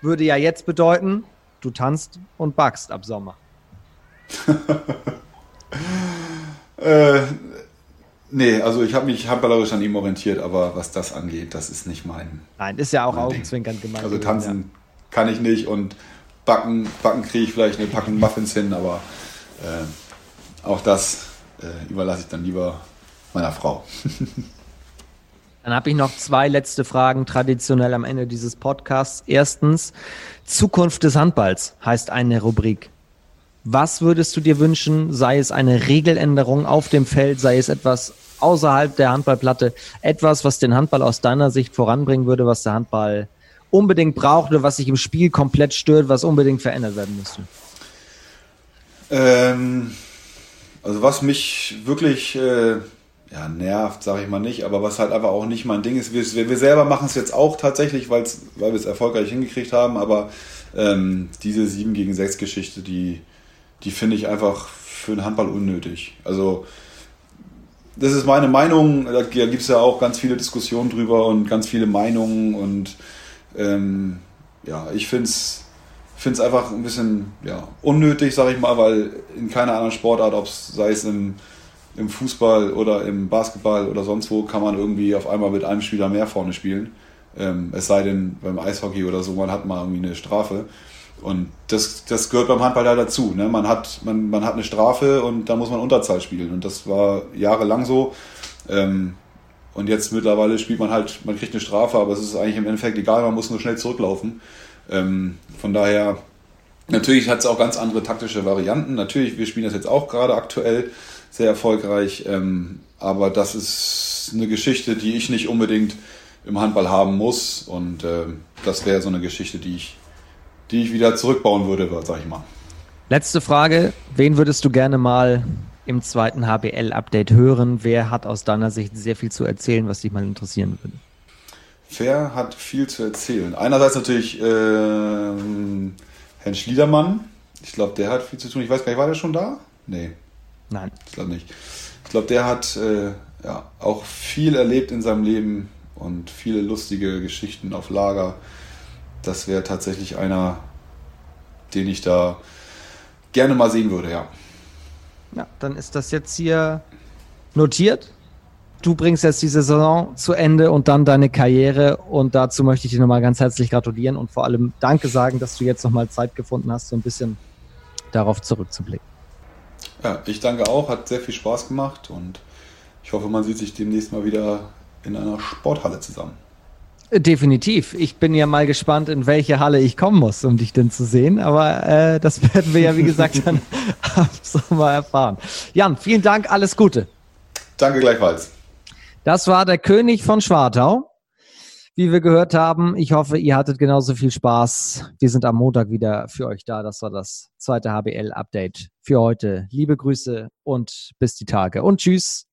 Würde ja jetzt bedeuten, du tanzt und backst ab Sommer. äh, Nee, also ich habe mich handballerisch an ihm orientiert, aber was das angeht, das ist nicht mein. Nein, ist ja auch augenzwinkernd gemeint. Also tanzen ja. kann ich nicht und backen, backen kriege ich vielleicht eine Packung Muffins hin, aber äh, auch das äh, überlasse ich dann lieber meiner Frau. Dann habe ich noch zwei letzte Fragen traditionell am Ende dieses Podcasts. Erstens, Zukunft des Handballs heißt eine Rubrik. Was würdest du dir wünschen, sei es eine Regeländerung auf dem Feld, sei es etwas außerhalb der Handballplatte, etwas, was den Handball aus deiner Sicht voranbringen würde, was der Handball unbedingt braucht oder was sich im Spiel komplett stört, was unbedingt verändert werden müsste? Ähm, also was mich wirklich äh, ja, nervt, sage ich mal nicht, aber was halt einfach auch nicht mein Ding ist, wir, wir selber machen es jetzt auch tatsächlich, weil wir es erfolgreich hingekriegt haben, aber ähm, diese 7 gegen 6 Geschichte, die die finde ich einfach für den Handball unnötig. Also das ist meine Meinung, da gibt es ja auch ganz viele Diskussionen drüber und ganz viele Meinungen und ähm, ja, ich finde es einfach ein bisschen ja, unnötig, sage ich mal, weil in keiner anderen Sportart, ob es sei es im, im Fußball oder im Basketball oder sonst wo, kann man irgendwie auf einmal mit einem Spieler mehr vorne spielen. Ähm, es sei denn beim Eishockey oder so, man hat mal irgendwie eine Strafe. Und das, das gehört beim Handball da dazu. Ne? Man, hat, man, man hat eine Strafe und da muss man Unterzahl spielen. Und das war jahrelang so. Ähm, und jetzt mittlerweile spielt man halt, man kriegt eine Strafe, aber es ist eigentlich im Endeffekt egal, man muss nur schnell zurücklaufen. Ähm, von daher, natürlich hat es auch ganz andere taktische Varianten. Natürlich, wir spielen das jetzt auch gerade aktuell sehr erfolgreich. Ähm, aber das ist eine Geschichte, die ich nicht unbedingt im Handball haben muss. Und äh, das wäre so eine Geschichte, die ich die ich wieder zurückbauen würde, sag ich mal. Letzte Frage. Wen würdest du gerne mal im zweiten HBL-Update hören? Wer hat aus deiner Sicht sehr viel zu erzählen, was dich mal interessieren würde? Wer hat viel zu erzählen? Einerseits natürlich äh, Herrn Schliedermann. Ich glaube, der hat viel zu tun. Ich weiß gar nicht, war der schon da? Nee. Nein. Ich glaube nicht. Ich glaube, der hat äh, ja, auch viel erlebt in seinem Leben und viele lustige Geschichten auf Lager das wäre tatsächlich einer, den ich da gerne mal sehen würde, ja. Ja, dann ist das jetzt hier notiert. Du bringst jetzt die Saison zu Ende und dann deine Karriere und dazu möchte ich dir nochmal ganz herzlich gratulieren und vor allem Danke sagen, dass du jetzt nochmal Zeit gefunden hast, so ein bisschen darauf zurückzublicken. Ja, ich danke auch, hat sehr viel Spaß gemacht und ich hoffe, man sieht sich demnächst mal wieder in einer Sporthalle zusammen. Definitiv. Ich bin ja mal gespannt, in welche Halle ich kommen muss, um dich denn zu sehen. Aber äh, das werden wir ja, wie gesagt, dann ab Sommer erfahren. Jan, vielen Dank, alles Gute. Danke gleichfalls. Das war der König von Schwartau. Wie wir gehört haben, ich hoffe, ihr hattet genauso viel Spaß. Wir sind am Montag wieder für euch da. Das war das zweite HBL-Update für heute. Liebe Grüße und bis die Tage. Und tschüss.